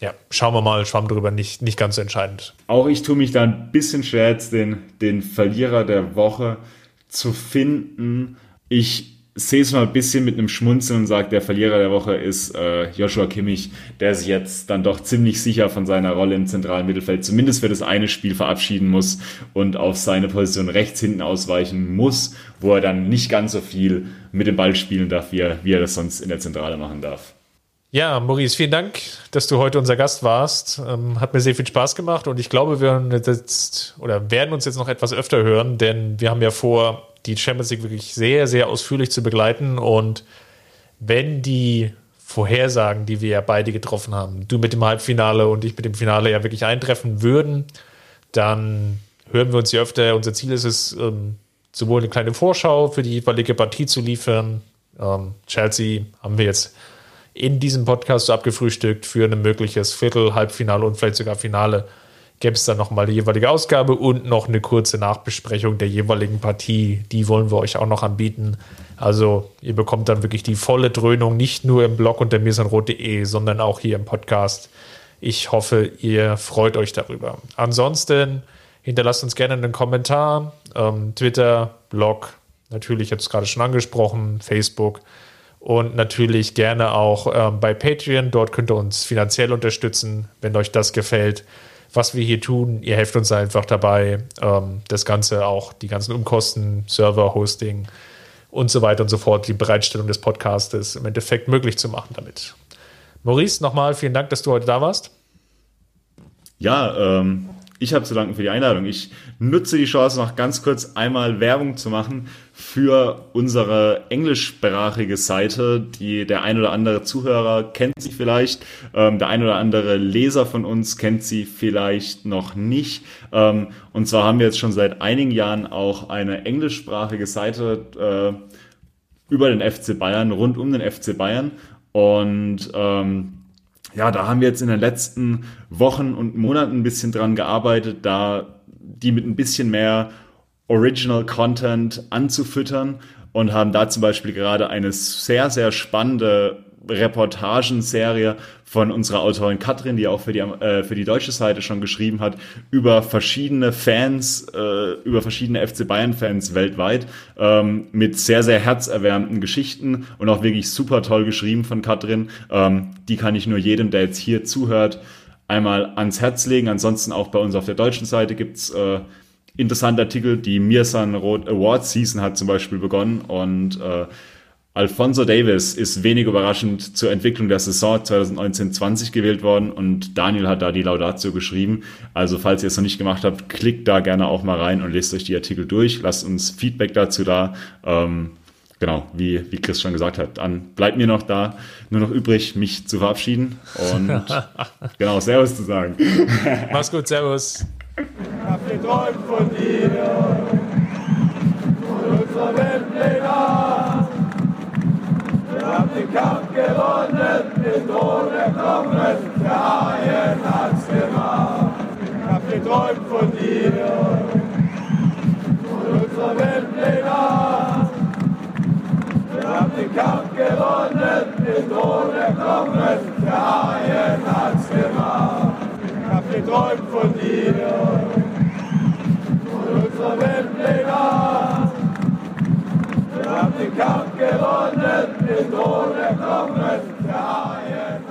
ja, schauen wir mal, schwamm drüber, nicht, nicht ganz so entscheidend. Auch ich tue mich da ein bisschen schwer, jetzt den, den Verlierer der Woche zu finden. Ich sehe es mal ein bisschen mit einem Schmunzeln und sage, der Verlierer der Woche ist äh, Joshua Kimmich, der sich jetzt dann doch ziemlich sicher von seiner Rolle im zentralen Mittelfeld zumindest für das eine Spiel verabschieden muss und auf seine Position rechts hinten ausweichen muss, wo er dann nicht ganz so viel mit dem Ball spielen darf, wie er, wie er das sonst in der Zentrale machen darf. Ja, Maurice, vielen Dank, dass du heute unser Gast warst. Ähm, hat mir sehr viel Spaß gemacht und ich glaube, wir jetzt oder werden uns jetzt noch etwas öfter hören, denn wir haben ja vor, die Champions League wirklich sehr, sehr ausführlich zu begleiten und wenn die Vorhersagen, die wir ja beide getroffen haben, du mit dem Halbfinale und ich mit dem Finale ja wirklich eintreffen würden, dann hören wir uns ja öfter. Unser Ziel ist es, ähm, sowohl eine kleine Vorschau für die jeweilige Partie zu liefern. Ähm, Chelsea haben wir jetzt in diesem Podcast so abgefrühstückt für ein mögliches Viertel, Halbfinale und vielleicht sogar Finale. Gäbe es dann nochmal die jeweilige Ausgabe und noch eine kurze Nachbesprechung der jeweiligen Partie. Die wollen wir euch auch noch anbieten. Also ihr bekommt dann wirklich die volle Dröhnung, nicht nur im Blog unter mirsanrot.de, sondern auch hier im Podcast. Ich hoffe, ihr freut euch darüber. Ansonsten hinterlasst uns gerne einen Kommentar. Ähm, Twitter, Blog, natürlich jetzt gerade schon angesprochen, Facebook und natürlich gerne auch ähm, bei Patreon. Dort könnt ihr uns finanziell unterstützen, wenn euch das gefällt. Was wir hier tun, ihr helft uns einfach dabei, ähm, das Ganze auch, die ganzen Umkosten, Server, Hosting und so weiter und so fort, die Bereitstellung des Podcastes im Endeffekt möglich zu machen damit. Maurice, nochmal vielen Dank, dass du heute da warst. Ja, ähm, ich habe zu danken für die Einladung. Ich nutze die Chance, noch ganz kurz einmal Werbung zu machen für unsere englischsprachige Seite. Die, der ein oder andere Zuhörer kennt sie vielleicht, ähm, der ein oder andere Leser von uns kennt sie vielleicht noch nicht. Ähm, und zwar haben wir jetzt schon seit einigen Jahren auch eine englischsprachige Seite äh, über den FC Bayern, rund um den FC Bayern. Und ähm, ja, da haben wir jetzt in den letzten Wochen und Monaten ein bisschen dran gearbeitet, da die mit ein bisschen mehr Original Content anzufüttern und haben da zum Beispiel gerade eine sehr, sehr spannende Reportagenserie von unserer Autorin Katrin, die auch für die, äh, für die deutsche Seite schon geschrieben hat, über verschiedene Fans, äh, über verschiedene FC Bayern-Fans weltweit, ähm, mit sehr, sehr herzerwärmenden Geschichten und auch wirklich super toll geschrieben von Katrin. Ähm, die kann ich nur jedem, der jetzt hier zuhört, einmal ans Herz legen. Ansonsten auch bei uns auf der deutschen Seite gibt's äh, interessante Artikel. Die Mirsan Roth Award Season hat zum Beispiel begonnen und äh, Alfonso Davis ist wenig überraschend zur Entwicklung der Saison 2019-20 gewählt worden und Daniel hat da die Laudatio geschrieben. Also falls ihr es noch nicht gemacht habt, klickt da gerne auch mal rein und lest euch die Artikel durch. Lasst uns Feedback dazu da. Ähm, genau, wie, wie Chris schon gesagt hat. Dann bleibt mir noch da nur noch übrig, mich zu verabschieden und genau, Servus zu sagen. Mach's gut, Servus. Ich hab geträumt von dir, den Kampf gewonnen, den Thron erklommen, der Haien hat's gemacht. Ich hab geträumt von dir und unserer Welt legal. Wir haben den Kampf gewonnen, den Thron erklommen, der Haien hat's gemacht. Ich hab geträumt von dir und unserer Welt legal. Wir haben den Kampf gewonnen, mit ohne Kommen der ARD.